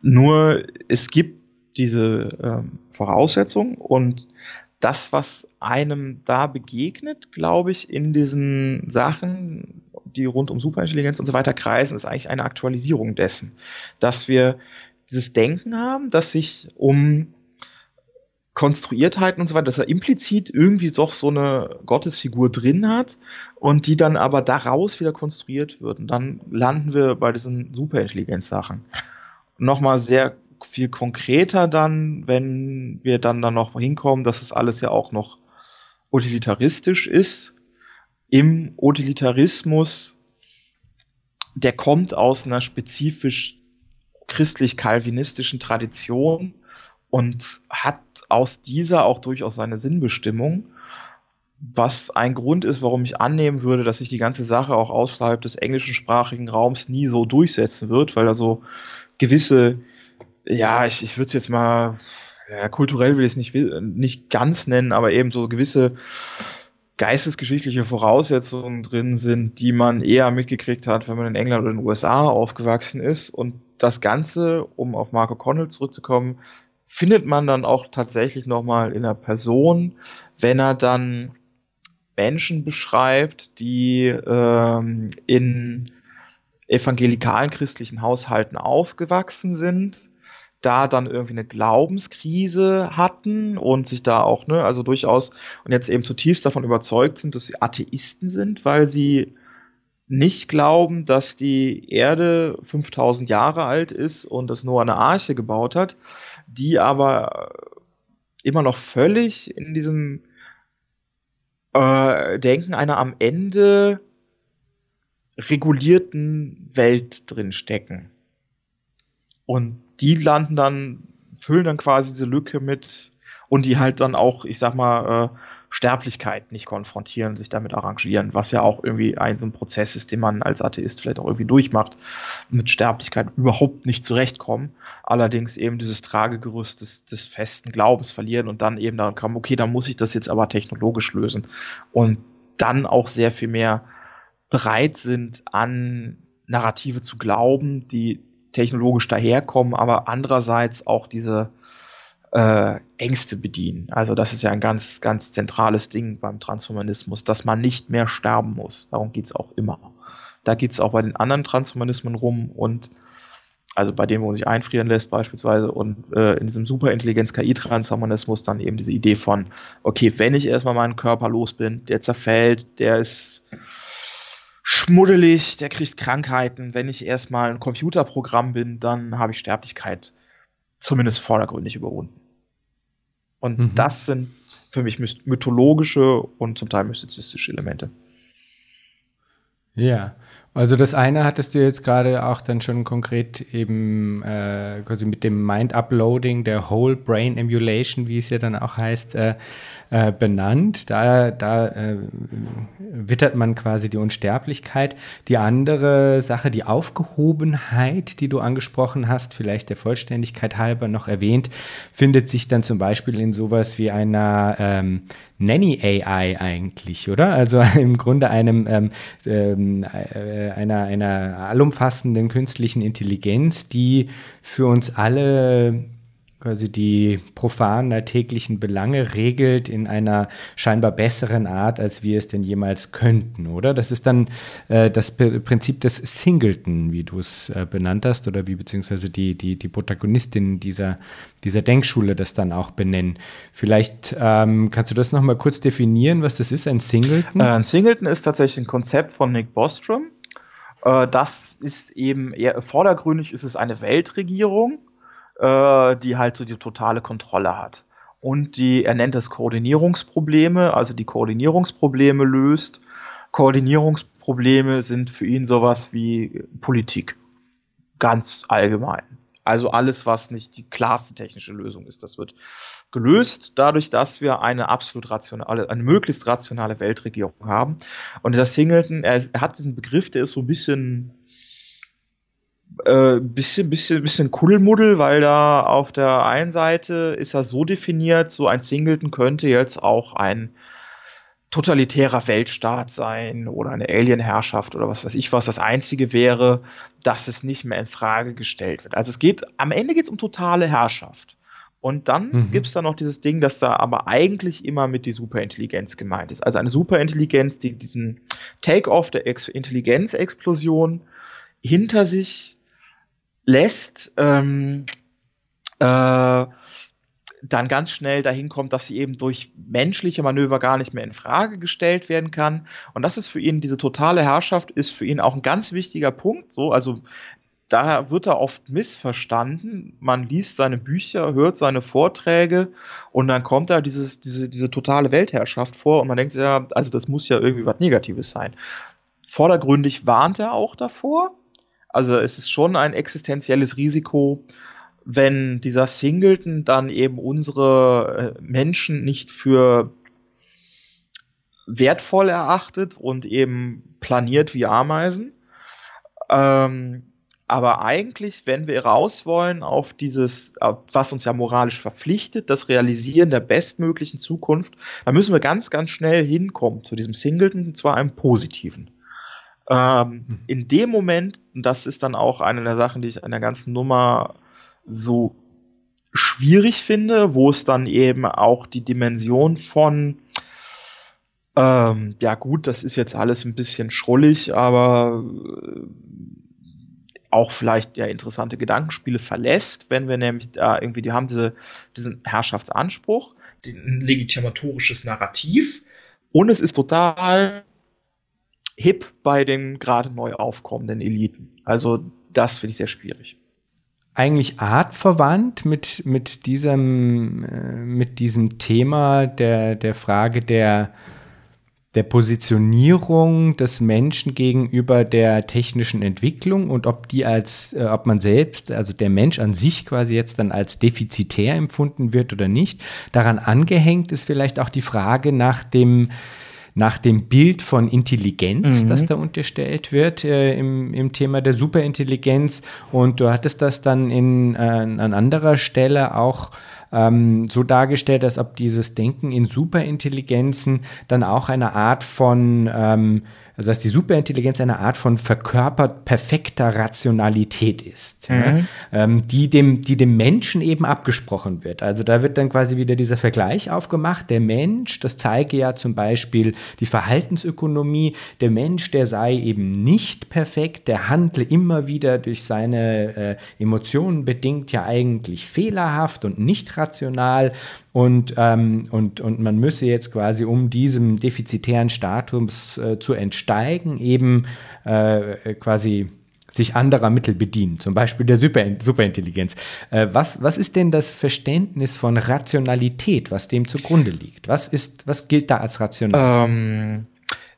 B: Nur es gibt diese ähm, Voraussetzung und das, was einem da begegnet, glaube ich, in diesen Sachen, die rund um Superintelligenz und so weiter kreisen, ist eigentlich eine Aktualisierung dessen, dass wir dieses Denken haben, das sich um Konstruiertheiten und so weiter, dass er implizit irgendwie doch so eine Gottesfigur drin hat und die dann aber daraus wieder konstruiert wird. Und dann landen wir bei diesen Superintelligenz-Sachen. Nochmal sehr viel konkreter dann, wenn wir dann, dann noch hinkommen, dass es alles ja auch noch utilitaristisch ist. Im Utilitarismus, der kommt aus einer spezifisch christlich-kalvinistischen Tradition und hat aus dieser auch durchaus seine Sinnbestimmung, was ein Grund ist, warum ich annehmen würde, dass sich die ganze Sache auch außerhalb des englischsprachigen Raums nie so durchsetzen wird, weil da so gewisse ja, ich, ich würde es jetzt mal, ja, kulturell will ich es nicht, nicht ganz nennen, aber eben so gewisse geistesgeschichtliche Voraussetzungen drin sind, die man eher mitgekriegt hat, wenn man in England oder in den USA aufgewachsen ist. Und das Ganze, um auf Marco Connell zurückzukommen, findet man dann auch tatsächlich nochmal in der Person, wenn er dann Menschen beschreibt, die ähm, in evangelikalen christlichen Haushalten aufgewachsen sind da dann irgendwie eine Glaubenskrise hatten und sich da auch, ne, also durchaus und jetzt eben zutiefst davon überzeugt sind, dass sie Atheisten sind, weil sie nicht glauben, dass die Erde 5000 Jahre alt ist und das Noah eine Arche gebaut hat, die aber immer noch völlig in diesem äh, Denken einer am Ende regulierten Welt drin stecken. Und die landen dann, füllen dann quasi diese Lücke mit und die halt dann auch, ich sag mal, äh, Sterblichkeit nicht konfrontieren, sich damit arrangieren, was ja auch irgendwie ein so ein Prozess ist, den man als Atheist vielleicht auch irgendwie durchmacht, mit Sterblichkeit überhaupt nicht zurechtkommen, allerdings eben dieses Tragegerüst des, des festen Glaubens verlieren und dann eben daran kommen, okay, dann muss ich das jetzt aber technologisch lösen. Und dann auch sehr viel mehr bereit sind, an Narrative zu glauben, die technologisch daherkommen, aber andererseits auch diese äh, Ängste bedienen. Also das ist ja ein ganz, ganz zentrales Ding beim Transhumanismus, dass man nicht mehr sterben muss. Darum geht es auch immer. Da geht es auch bei den anderen Transhumanismen rum und also bei dem, wo man sich einfrieren lässt beispielsweise und äh, in diesem Superintelligenz-KI-Transhumanismus dann eben diese Idee von, okay, wenn ich erstmal meinen Körper los bin, der zerfällt, der ist schmuddelig, der kriegt Krankheiten. Wenn ich erstmal ein Computerprogramm bin, dann habe ich Sterblichkeit zumindest vordergründig überwunden. Und mhm. das sind für mich mythologische und zum Teil mystizistische Elemente.
A: Ja, also das eine hattest du jetzt gerade auch dann schon konkret eben äh, quasi mit dem Mind-Uploading, der Whole Brain Emulation, wie es ja dann auch heißt, äh, äh, benannt. Da, da äh, wittert man quasi die Unsterblichkeit. Die andere Sache, die Aufgehobenheit, die du angesprochen hast, vielleicht der Vollständigkeit halber noch erwähnt, findet sich dann zum Beispiel in sowas wie einer ähm, Nanny AI eigentlich, oder? Also im Grunde einem ähm, ähm, äh, einer, einer allumfassenden künstlichen Intelligenz, die für uns alle quasi die profanen alltäglichen Belange regelt in einer scheinbar besseren Art, als wir es denn jemals könnten, oder? Das ist dann äh, das P Prinzip des Singleton, wie du es äh, benannt hast, oder wie beziehungsweise die, die, die Protagonistin dieser, dieser Denkschule das dann auch benennen. Vielleicht ähm, kannst du das nochmal kurz definieren, was das ist, ein Singleton?
B: Äh, ein Singleton ist tatsächlich ein Konzept von Nick Bostrom. Äh, das ist eben eher vordergründig ist es eine Weltregierung, äh, die halt so die totale Kontrolle hat. Und die, er nennt das Koordinierungsprobleme, also die Koordinierungsprobleme löst. Koordinierungsprobleme sind für ihn sowas wie Politik. Ganz allgemein. Also alles, was nicht die klarste technische Lösung ist, das wird gelöst, dadurch, dass wir eine absolut rationale, eine möglichst rationale Weltregierung haben. Und dieser Singleton, er, er hat diesen Begriff, der ist so ein bisschen äh, bisschen, bisschen, bisschen Kuddelmuddel, weil da auf der einen Seite ist er so definiert, so ein Singleton könnte jetzt auch ein totalitärer Weltstaat sein oder eine Alienherrschaft oder was weiß ich was. Das einzige wäre, dass es nicht mehr in Frage gestellt wird. Also es geht, am Ende geht es um totale Herrschaft. Und dann mhm. gibt es da noch dieses Ding, dass da aber eigentlich immer mit die Superintelligenz gemeint ist. Also eine Superintelligenz, die diesen Take-off der Intelligenzexplosion hinter sich lässt, ähm, äh, dann ganz schnell dahin kommt, dass sie eben durch menschliche Manöver gar nicht mehr in Frage gestellt werden kann. Und das ist für ihn, diese totale Herrschaft ist für ihn auch ein ganz wichtiger Punkt. So, also da wird er oft missverstanden. Man liest seine Bücher, hört seine Vorträge und dann kommt da dieses, diese, diese totale Weltherrschaft vor und man denkt ja, also das muss ja irgendwie was Negatives sein. Vordergründig warnt er auch davor, also es ist schon ein existenzielles Risiko, wenn dieser Singleton dann eben unsere äh, Menschen nicht für wertvoll erachtet und eben planiert wie Ameisen. Ähm, aber eigentlich, wenn wir raus wollen auf dieses, was uns ja moralisch verpflichtet, das Realisieren der bestmöglichen Zukunft, dann müssen wir ganz, ganz schnell hinkommen zu diesem Singleton, und zwar einem positiven. Ähm, mhm. In dem Moment, und das ist dann auch eine der Sachen, die ich an der ganzen Nummer so schwierig finde, wo es dann eben auch die Dimension von ähm, ja gut, das ist jetzt alles ein bisschen schrullig, aber äh, auch vielleicht ja interessante Gedankenspiele verlässt, wenn wir nämlich da irgendwie, die haben diese, diesen Herrschaftsanspruch, ein legitimatorisches Narrativ und es ist total hip bei den gerade neu aufkommenden Eliten. Also das finde ich sehr schwierig.
A: Eigentlich artverwandt mit, mit, diesem, äh, mit diesem Thema der, der Frage der, der Positionierung des Menschen gegenüber der technischen Entwicklung und ob die als, äh, ob man selbst, also der Mensch an sich quasi jetzt dann als defizitär empfunden wird oder nicht. Daran angehängt ist vielleicht auch die Frage nach dem, nach dem Bild von Intelligenz, mhm. das da unterstellt wird äh, im, im Thema der Superintelligenz. Und du hattest das dann in, äh, an anderer Stelle auch ähm, so dargestellt, als ob dieses Denken in Superintelligenzen dann auch eine Art von ähm, also dass die Superintelligenz eine Art von verkörpert perfekter Rationalität ist, mhm. ja, ähm, die, dem, die dem Menschen eben abgesprochen wird. Also da wird dann quasi wieder dieser Vergleich aufgemacht. Der Mensch, das zeige ja zum Beispiel die Verhaltensökonomie, der Mensch, der sei eben nicht perfekt, der handle immer wieder durch seine äh, Emotionen bedingt ja eigentlich fehlerhaft und nicht rational und, ähm, und, und man müsse jetzt quasi, um diesem defizitären Status äh, zu entsteigen, eben äh, quasi sich anderer Mittel bedienen, zum Beispiel der Super Superintelligenz. Äh, was, was ist denn das Verständnis von Rationalität, was dem zugrunde liegt? Was, ist, was gilt da als rational?
B: Ähm,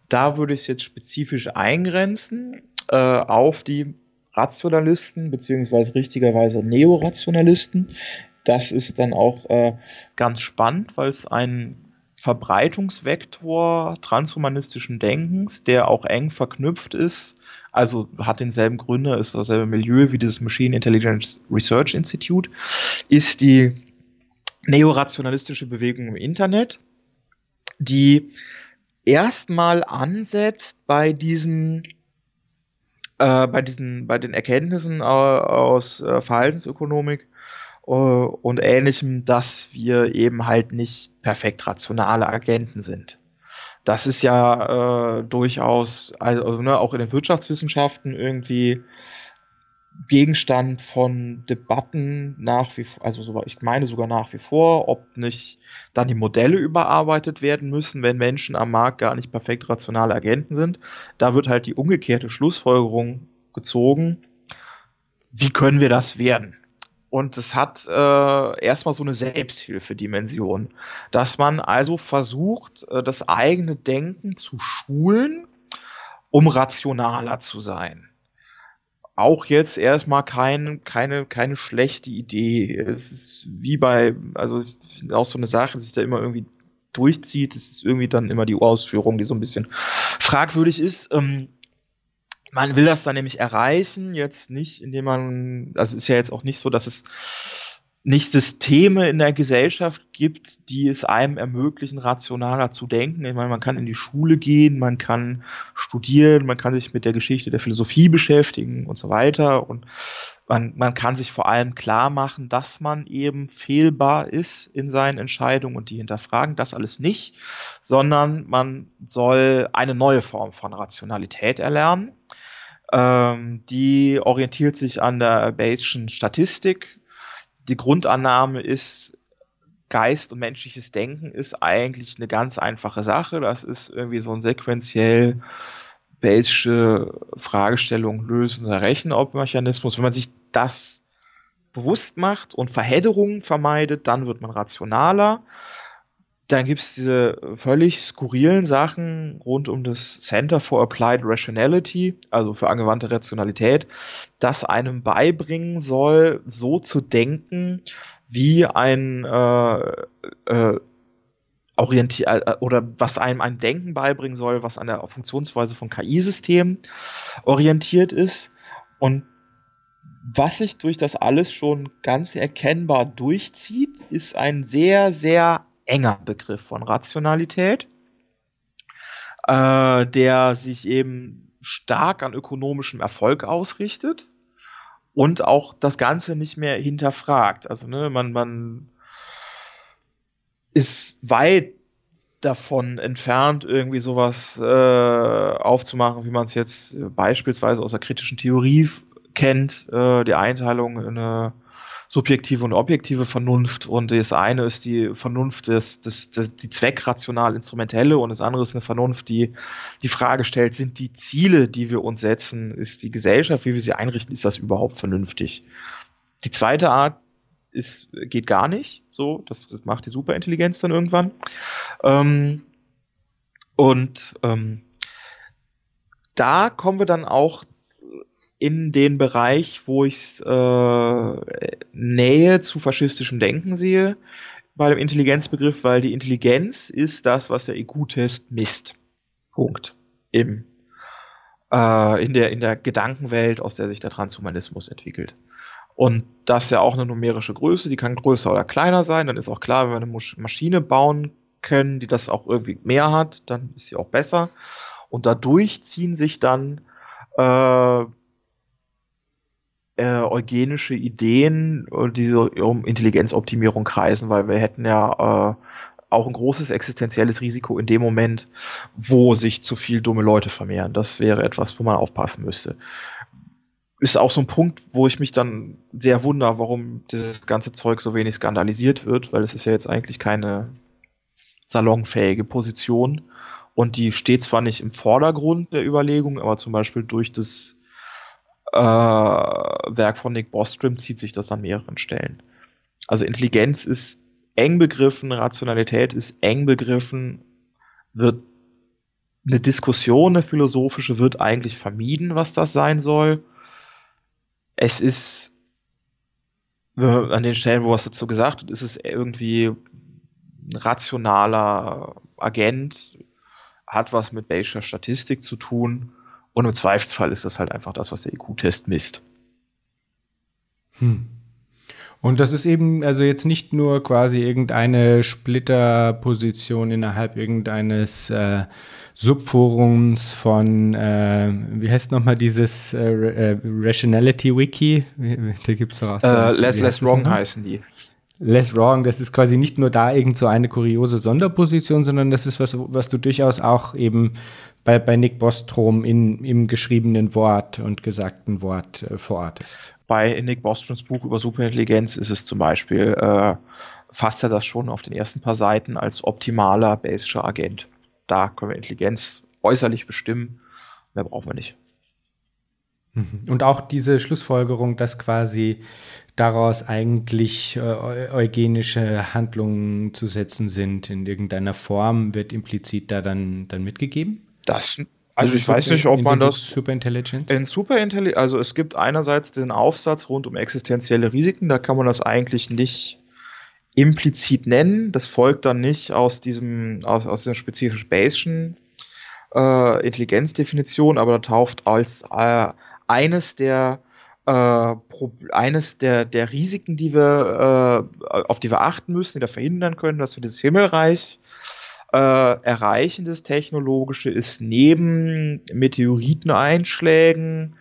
B: da würde ich es jetzt spezifisch eingrenzen äh, auf die Rationalisten, beziehungsweise richtigerweise Neorationalisten, das ist dann auch äh, ganz spannend, weil es ein Verbreitungsvektor transhumanistischen Denkens, der auch eng verknüpft ist, also hat denselben Gründer, ist dasselbe Milieu wie das Machine Intelligence Research Institute, ist die neorationalistische Bewegung im Internet, die erstmal ansetzt bei diesen äh, bei diesen bei den Erkenntnissen aus äh, Verhaltensökonomik und ähnlichem, dass wir eben halt nicht perfekt rationale Agenten sind. Das ist ja äh, durchaus, also ne, auch in den Wirtschaftswissenschaften irgendwie Gegenstand von Debatten nach wie vor, also so, ich meine sogar nach wie vor, ob nicht dann die Modelle überarbeitet werden müssen, wenn Menschen am Markt gar nicht perfekt rationale Agenten sind. Da wird halt die umgekehrte Schlussfolgerung gezogen. Wie können wir das werden? Und es hat äh, erstmal so eine Selbsthilfedimension, dass man also versucht, äh, das eigene Denken zu schulen, um rationaler zu sein auch jetzt erstmal kein, keine, keine schlechte Idee. Es ist wie bei, also auch so eine Sache, die sich da immer irgendwie durchzieht. Es ist irgendwie dann immer die Ausführung, die so ein bisschen fragwürdig ist. Ähm, man will das dann nämlich erreichen, jetzt nicht, indem man, also ist ja jetzt auch nicht so, dass es nicht Systeme in der Gesellschaft gibt, die es einem ermöglichen, rationaler zu denken. Ich meine, man kann in die Schule gehen, man kann studieren, man kann sich mit der Geschichte der Philosophie beschäftigen und so weiter. Und man, man kann sich vor allem klar machen, dass man eben fehlbar ist in seinen Entscheidungen und die hinterfragen. Das alles nicht, sondern man soll eine neue Form von Rationalität erlernen. Ähm, die orientiert sich an der Bayesian Statistik die Grundannahme ist, Geist und menschliches Denken ist eigentlich eine ganz einfache Sache. Das ist irgendwie so ein sequenziell welche Fragestellung lösender Rechenmechanismus. Wenn man sich das bewusst macht und Verhedderungen vermeidet, dann wird man rationaler. Dann gibt es diese völlig skurrilen Sachen rund um das Center for Applied Rationality, also für angewandte Rationalität, das einem beibringen soll, so zu denken, wie ein äh, äh, orientier äh, oder was einem ein Denken beibringen soll, was an der Funktionsweise von KI-Systemen orientiert ist. Und was sich durch das alles schon ganz erkennbar durchzieht, ist ein sehr, sehr enger Begriff von Rationalität, äh, der sich eben stark an ökonomischem Erfolg ausrichtet und auch das Ganze nicht mehr hinterfragt. Also ne, man, man ist weit davon entfernt, irgendwie sowas äh, aufzumachen, wie man es jetzt beispielsweise aus der kritischen Theorie kennt, äh, die Einteilung in eine subjektive und objektive Vernunft und das eine ist die Vernunft des, des, des die zweckrational instrumentelle und das andere ist eine Vernunft, die die Frage stellt, sind die Ziele, die wir uns setzen, ist die Gesellschaft, wie wir sie einrichten, ist das überhaupt vernünftig? Die zweite Art ist, geht gar nicht, so, das, das macht die Superintelligenz dann irgendwann. Ähm, und ähm, da kommen wir dann auch in den Bereich, wo ich äh, Nähe zu faschistischem Denken sehe bei dem Intelligenzbegriff, weil die Intelligenz ist das, was der IQ-Test misst. Punkt. Im, äh, in, der, in der Gedankenwelt, aus der sich der Transhumanismus entwickelt. Und das ist ja auch eine numerische Größe, die kann größer oder kleiner sein. Dann ist auch klar, wenn wir eine Maschine bauen können, die das auch irgendwie mehr hat, dann ist sie auch besser. Und dadurch ziehen sich dann äh, äh, eugenische Ideen, äh, die so um Intelligenzoptimierung kreisen, weil wir hätten ja äh, auch ein großes existenzielles Risiko in dem Moment, wo sich zu viel dumme Leute vermehren. Das wäre etwas, wo man aufpassen müsste. Ist auch so ein Punkt, wo ich mich dann sehr wundere, warum dieses ganze Zeug so wenig skandalisiert wird, weil es ist ja jetzt eigentlich keine salonfähige Position. Und die steht zwar nicht im Vordergrund der Überlegung, aber zum Beispiel durch das äh, Werk von Nick Bostrom zieht sich das an mehreren Stellen. Also Intelligenz ist eng begriffen, Rationalität ist eng begriffen, wird eine Diskussion, eine philosophische, wird eigentlich vermieden, was das sein soll. Es ist an den Stellen, wo was dazu gesagt wird, ist es irgendwie ein rationaler Agent, hat was mit Bayescher Statistik zu tun und im Zweifelsfall ist das halt einfach das, was der IQ-Test misst.
A: Hm. Und das ist eben also jetzt nicht nur quasi irgendeine Splitterposition innerhalb irgendeines äh, Subforums von, äh, wie heißt nochmal dieses äh, äh, Rationality Wiki?
B: Da gibt es doch auch so. Äh, less, less Wrong heißen die.
A: Less Wrong, das ist quasi nicht nur da irgend so eine kuriose Sonderposition, sondern das ist was, was du durchaus auch eben bei, bei Nick Bostrom in, im geschriebenen Wort und gesagten Wort äh, verortest.
B: Bei Nick Bostroms Buch über Superintelligenz ist es zum Beispiel, äh, fasst er das schon auf den ersten paar Seiten als optimaler Bayescher Agent da können wir Intelligenz äußerlich bestimmen. Mehr brauchen wir nicht.
A: Mhm. Und auch diese Schlussfolgerung, dass quasi daraus eigentlich äh, eugenische Handlungen zu setzen sind in irgendeiner Form, wird implizit da dann, dann mitgegeben?
B: Das, also ich weiß nicht, ob man das
A: Superintelligence?
B: In Superintelligenz, also es gibt einerseits den Aufsatz rund um existenzielle Risiken, da kann man das eigentlich nicht implizit nennen. Das folgt dann nicht aus diesem, aus, aus der spezifischen Bayesian äh, Intelligenzdefinition, aber da taucht als äh, eines der äh, eines der, der Risiken, die wir, äh, auf die wir achten müssen, die da verhindern können, dass wir dieses Himmelreich äh, erreichen, das Technologische, ist neben Meteoriteneinschlägen,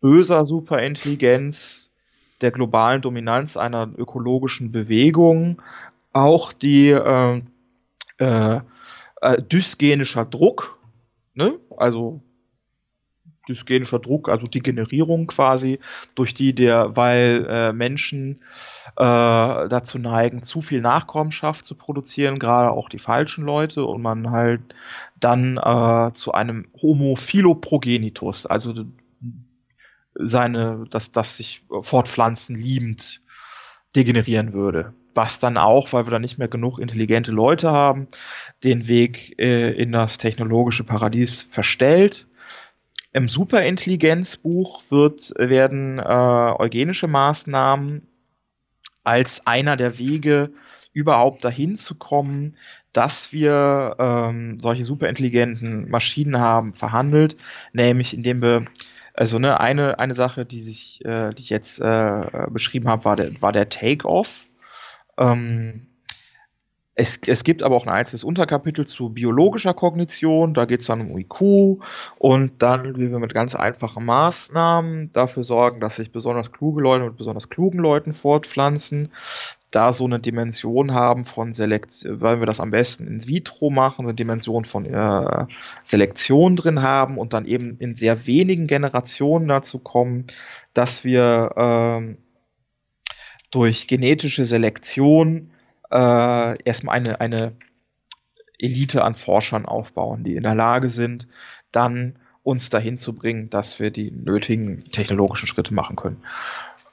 B: böser Superintelligenz, der globalen Dominanz einer ökologischen Bewegung auch die äh, äh, äh, dysgenischer Druck, ne? also dysgenischer Druck, also die Generierung quasi, durch die der, weil äh, Menschen äh, dazu neigen, zu viel Nachkommenschaft zu produzieren, gerade auch die falschen Leute, und man halt dann äh, zu einem Homo philoprogenitus, also seine, dass das sich fortpflanzen liebend degenerieren würde. Was dann auch, weil wir dann nicht mehr genug intelligente Leute haben, den Weg äh, in das technologische Paradies verstellt. Im Superintelligenzbuch wird, werden äh, eugenische Maßnahmen als einer der Wege überhaupt dahin zu kommen, dass wir ähm, solche superintelligenten Maschinen haben verhandelt, nämlich indem wir also ne, eine, eine Sache, die, sich, äh, die ich jetzt äh, beschrieben habe, war der, war der Take-Off. Ähm, es, es gibt aber auch ein einzelnes Unterkapitel zu biologischer Kognition, da geht es dann um IQ und dann, wie wir mit ganz einfachen Maßnahmen dafür sorgen, dass sich besonders kluge Leute mit besonders klugen Leuten fortpflanzen da so eine Dimension haben von Selektion, weil wir das am besten in vitro machen, eine Dimension von äh, Selektion drin haben und dann eben in sehr wenigen Generationen dazu kommen, dass wir äh, durch genetische Selektion äh, erstmal eine, eine Elite an Forschern aufbauen, die in der Lage sind, dann uns dahin zu bringen, dass wir die nötigen technologischen Schritte machen können.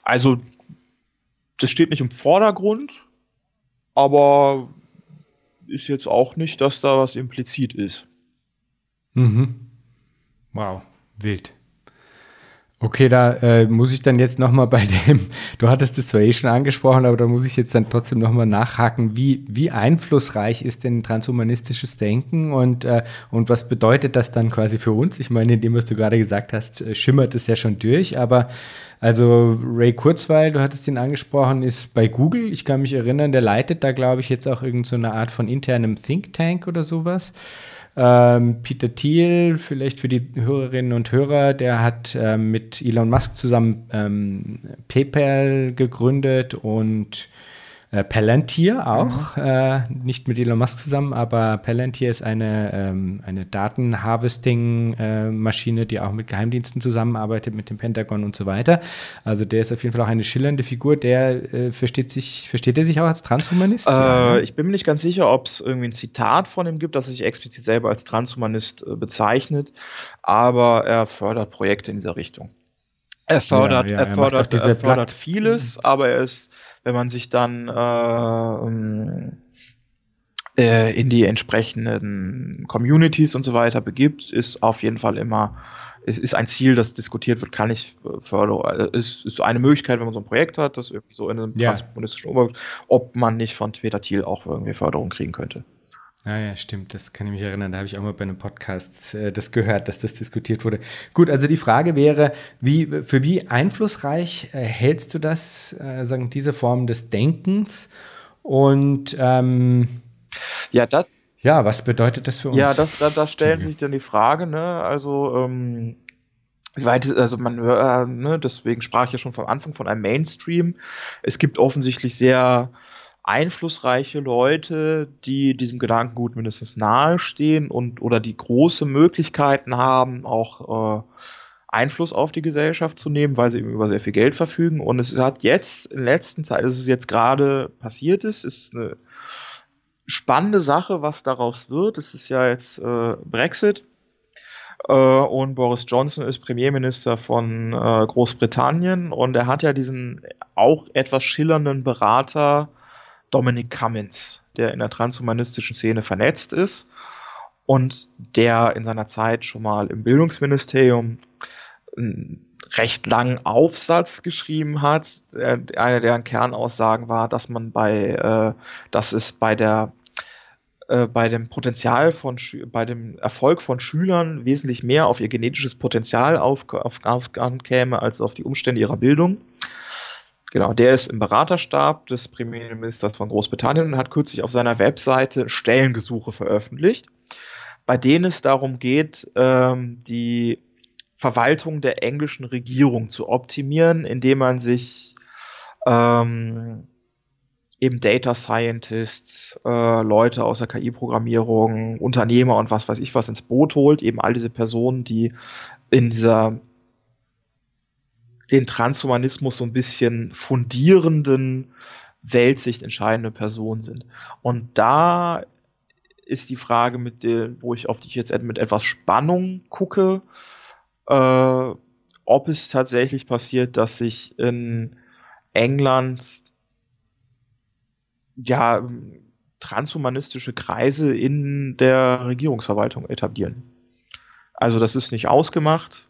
B: Also das steht nicht im Vordergrund, aber ist jetzt auch nicht, dass da was implizit ist.
A: Mhm. Wow, wild. Okay, da äh, muss ich dann jetzt nochmal bei dem, du hattest es zwar eh schon angesprochen, aber da muss ich jetzt dann trotzdem nochmal nachhaken, wie, wie einflussreich ist denn transhumanistisches Denken und, äh, und was bedeutet das dann quasi für uns? Ich meine, in dem, was du gerade gesagt hast, äh, schimmert es ja schon durch, aber also Ray Kurzweil, du hattest ihn angesprochen, ist bei Google, ich kann mich erinnern, der leitet da, glaube ich, jetzt auch irgendeine so Art von internem Think Tank oder sowas. Ähm, Peter Thiel, vielleicht für die Hörerinnen und Hörer, der hat ähm, mit Elon Musk zusammen ähm, PayPal gegründet und äh, Palantir auch, mhm. äh, nicht mit Elon Musk zusammen, aber Palantir ist eine, ähm, eine Datenharvesting-Maschine, äh, die auch mit Geheimdiensten zusammenarbeitet, mit dem Pentagon und so weiter. Also der ist auf jeden Fall auch eine schillernde Figur. Der äh, versteht sich, versteht er sich auch als Transhumanist?
B: Ja, ne? Ich bin mir nicht ganz sicher, ob es irgendwie ein Zitat von ihm gibt, das sich explizit selber als Transhumanist äh, bezeichnet, aber er fördert Projekte in dieser Richtung. Er fördert, ja, ja, er, er fördert, er fördert vieles, aber er ist wenn man sich dann äh, äh, in die entsprechenden Communities und so weiter begibt, ist auf jeden Fall immer ist, ist ein Ziel, das diskutiert wird, kann ich fördern. Äh, ist, ist eine Möglichkeit, wenn man so ein Projekt hat, das irgendwie so in einem ja. transkommunistischen Umfeld, ob man nicht von Peter Thiel auch irgendwie Förderung kriegen könnte.
A: Ah ja, stimmt, das kann ich mich erinnern. Da habe ich auch mal bei einem Podcast äh, das gehört, dass das diskutiert wurde. Gut, also die Frage wäre, wie, für wie einflussreich äh, hältst du das, äh, sagen, diese Form des Denkens? Und ähm,
B: ja, das,
A: ja, was bedeutet das für uns?
B: Ja, das, da, da stellt sich dann die Frage, ne, also ähm, wie weit, also man, äh, ne, deswegen sprach ich ja schon vom Anfang von einem Mainstream. Es gibt offensichtlich sehr einflussreiche Leute, die diesem Gedankengut mindestens nahestehen und oder die große Möglichkeiten haben, auch äh, Einfluss auf die Gesellschaft zu nehmen, weil sie eben über sehr viel Geld verfügen. Und es hat jetzt in letzter Zeit, es ist jetzt gerade passiert ist, ist eine spannende Sache, was daraus wird. Es ist ja jetzt äh, Brexit äh, und Boris Johnson ist Premierminister von äh, Großbritannien und er hat ja diesen auch etwas schillernden Berater Dominic Cummins, der in der transhumanistischen Szene vernetzt ist und der in seiner Zeit schon mal im Bildungsministerium einen recht langen Aufsatz geschrieben hat. Eine deren Kernaussagen war, dass man bei, äh, dass es bei der äh, bei dem Potenzial von bei dem Erfolg von Schülern wesentlich mehr auf ihr genetisches Potenzial auf, auf, auf, ankäme als auf die Umstände ihrer Bildung. Genau, der ist im Beraterstab des Premierministers von Großbritannien und hat kürzlich auf seiner Webseite Stellengesuche veröffentlicht, bei denen es darum geht, ähm, die Verwaltung der englischen Regierung zu optimieren, indem man sich ähm, eben Data Scientists, äh, Leute aus der KI-Programmierung, Unternehmer und was weiß ich was ins Boot holt, eben all diese Personen, die in dieser den Transhumanismus so ein bisschen fundierenden Weltsicht entscheidende Personen sind. Und da ist die Frage, mit der, wo ich auf dich jetzt mit etwas Spannung gucke, äh, ob es tatsächlich passiert, dass sich in England ja transhumanistische Kreise in der Regierungsverwaltung etablieren. Also das ist nicht ausgemacht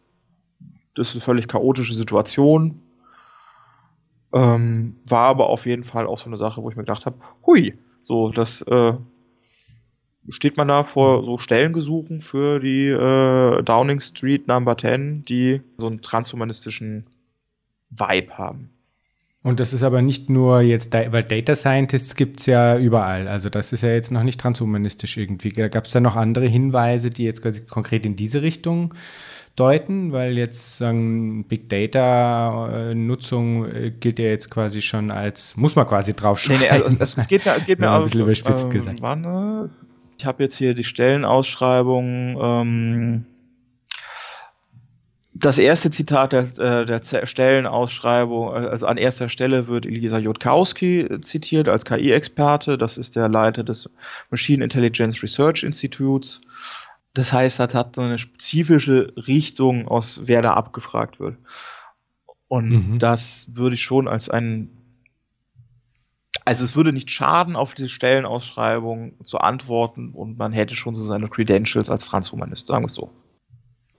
B: das ist eine völlig chaotische Situation. Ähm, war aber auf jeden Fall auch so eine Sache, wo ich mir gedacht habe, hui, so, das äh, steht man da vor so Stellengesuchen für die äh, Downing Street Number 10, die so einen transhumanistischen Vibe haben.
A: Und das ist aber nicht nur jetzt, weil Data Scientists gibt es ja überall. Also das ist ja jetzt noch nicht transhumanistisch irgendwie. Gab es da noch andere Hinweise, die jetzt quasi konkret in diese Richtung deuten, weil jetzt sagen Big Data Nutzung äh, gilt ja jetzt quasi schon als muss man quasi draufschreiben. Nee, nee, also
B: es, es, geht mir, geht mir ja, ein bisschen überspitzt ähm, gesagt. Wann, ich habe jetzt hier die Stellenausschreibung. Ähm, das erste Zitat der, äh, der Stellenausschreibung, äh, also an erster Stelle wird Elisa Jotkowski zitiert als KI-Experte. Das ist der Leiter des Machine Intelligence Research Institutes. Das heißt, das hat so eine spezifische Richtung, aus wer da abgefragt wird. Und mhm. das würde ich schon als ein also es würde nicht schaden, auf diese Stellenausschreibung zu antworten und man hätte schon so seine Credentials als Transhumanist, sagen wir es so.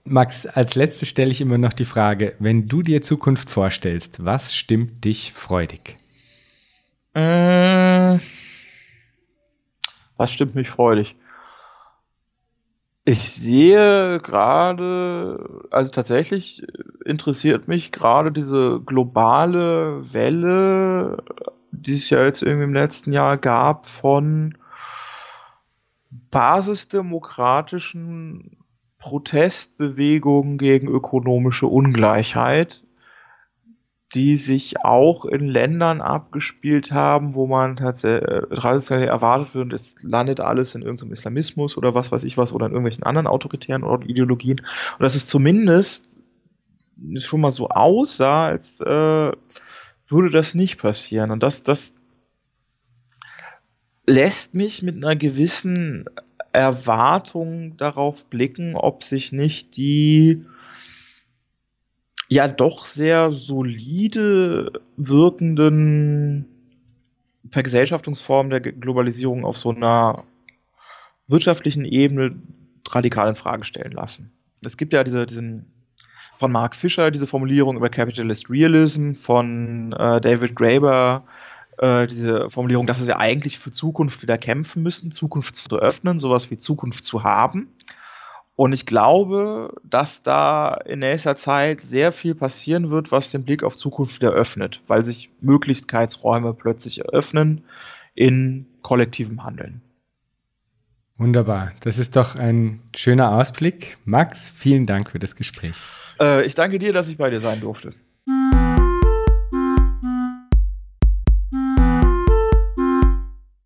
A: Max, als letztes stelle ich immer noch die Frage, wenn du dir Zukunft vorstellst, was stimmt dich freudig?
B: Äh, was stimmt mich freudig? Ich sehe gerade, also tatsächlich interessiert mich gerade diese globale Welle, die es ja jetzt irgendwie im letzten Jahr gab, von basisdemokratischen Protestbewegungen gegen ökonomische Ungleichheit die sich auch in Ländern abgespielt haben, wo man äh, traditionell erwartet wird, es landet alles in irgendeinem Islamismus oder was weiß ich was oder in irgendwelchen anderen autoritären Ideologien. Und dass es zumindest schon mal so aussah, als äh, würde das nicht passieren. Und das, das lässt mich mit einer gewissen Erwartung darauf blicken, ob sich nicht die ja doch sehr solide wirkenden Vergesellschaftungsformen der Globalisierung auf so einer wirtschaftlichen Ebene radikal in Frage stellen lassen. Es gibt ja diese, diesen von Mark Fisher diese Formulierung über Capitalist Realism, von äh, David Graeber äh, diese Formulierung, dass wir eigentlich für Zukunft wieder kämpfen müssen, Zukunft zu öffnen, sowas wie Zukunft zu haben. Und ich glaube, dass da in nächster Zeit sehr viel passieren wird, was den Blick auf Zukunft wieder öffnet, weil sich Möglichkeitsräume plötzlich eröffnen in kollektivem Handeln.
A: Wunderbar. Das ist doch ein schöner Ausblick. Max, vielen Dank für das Gespräch.
B: Äh, ich danke dir, dass ich bei dir sein durfte.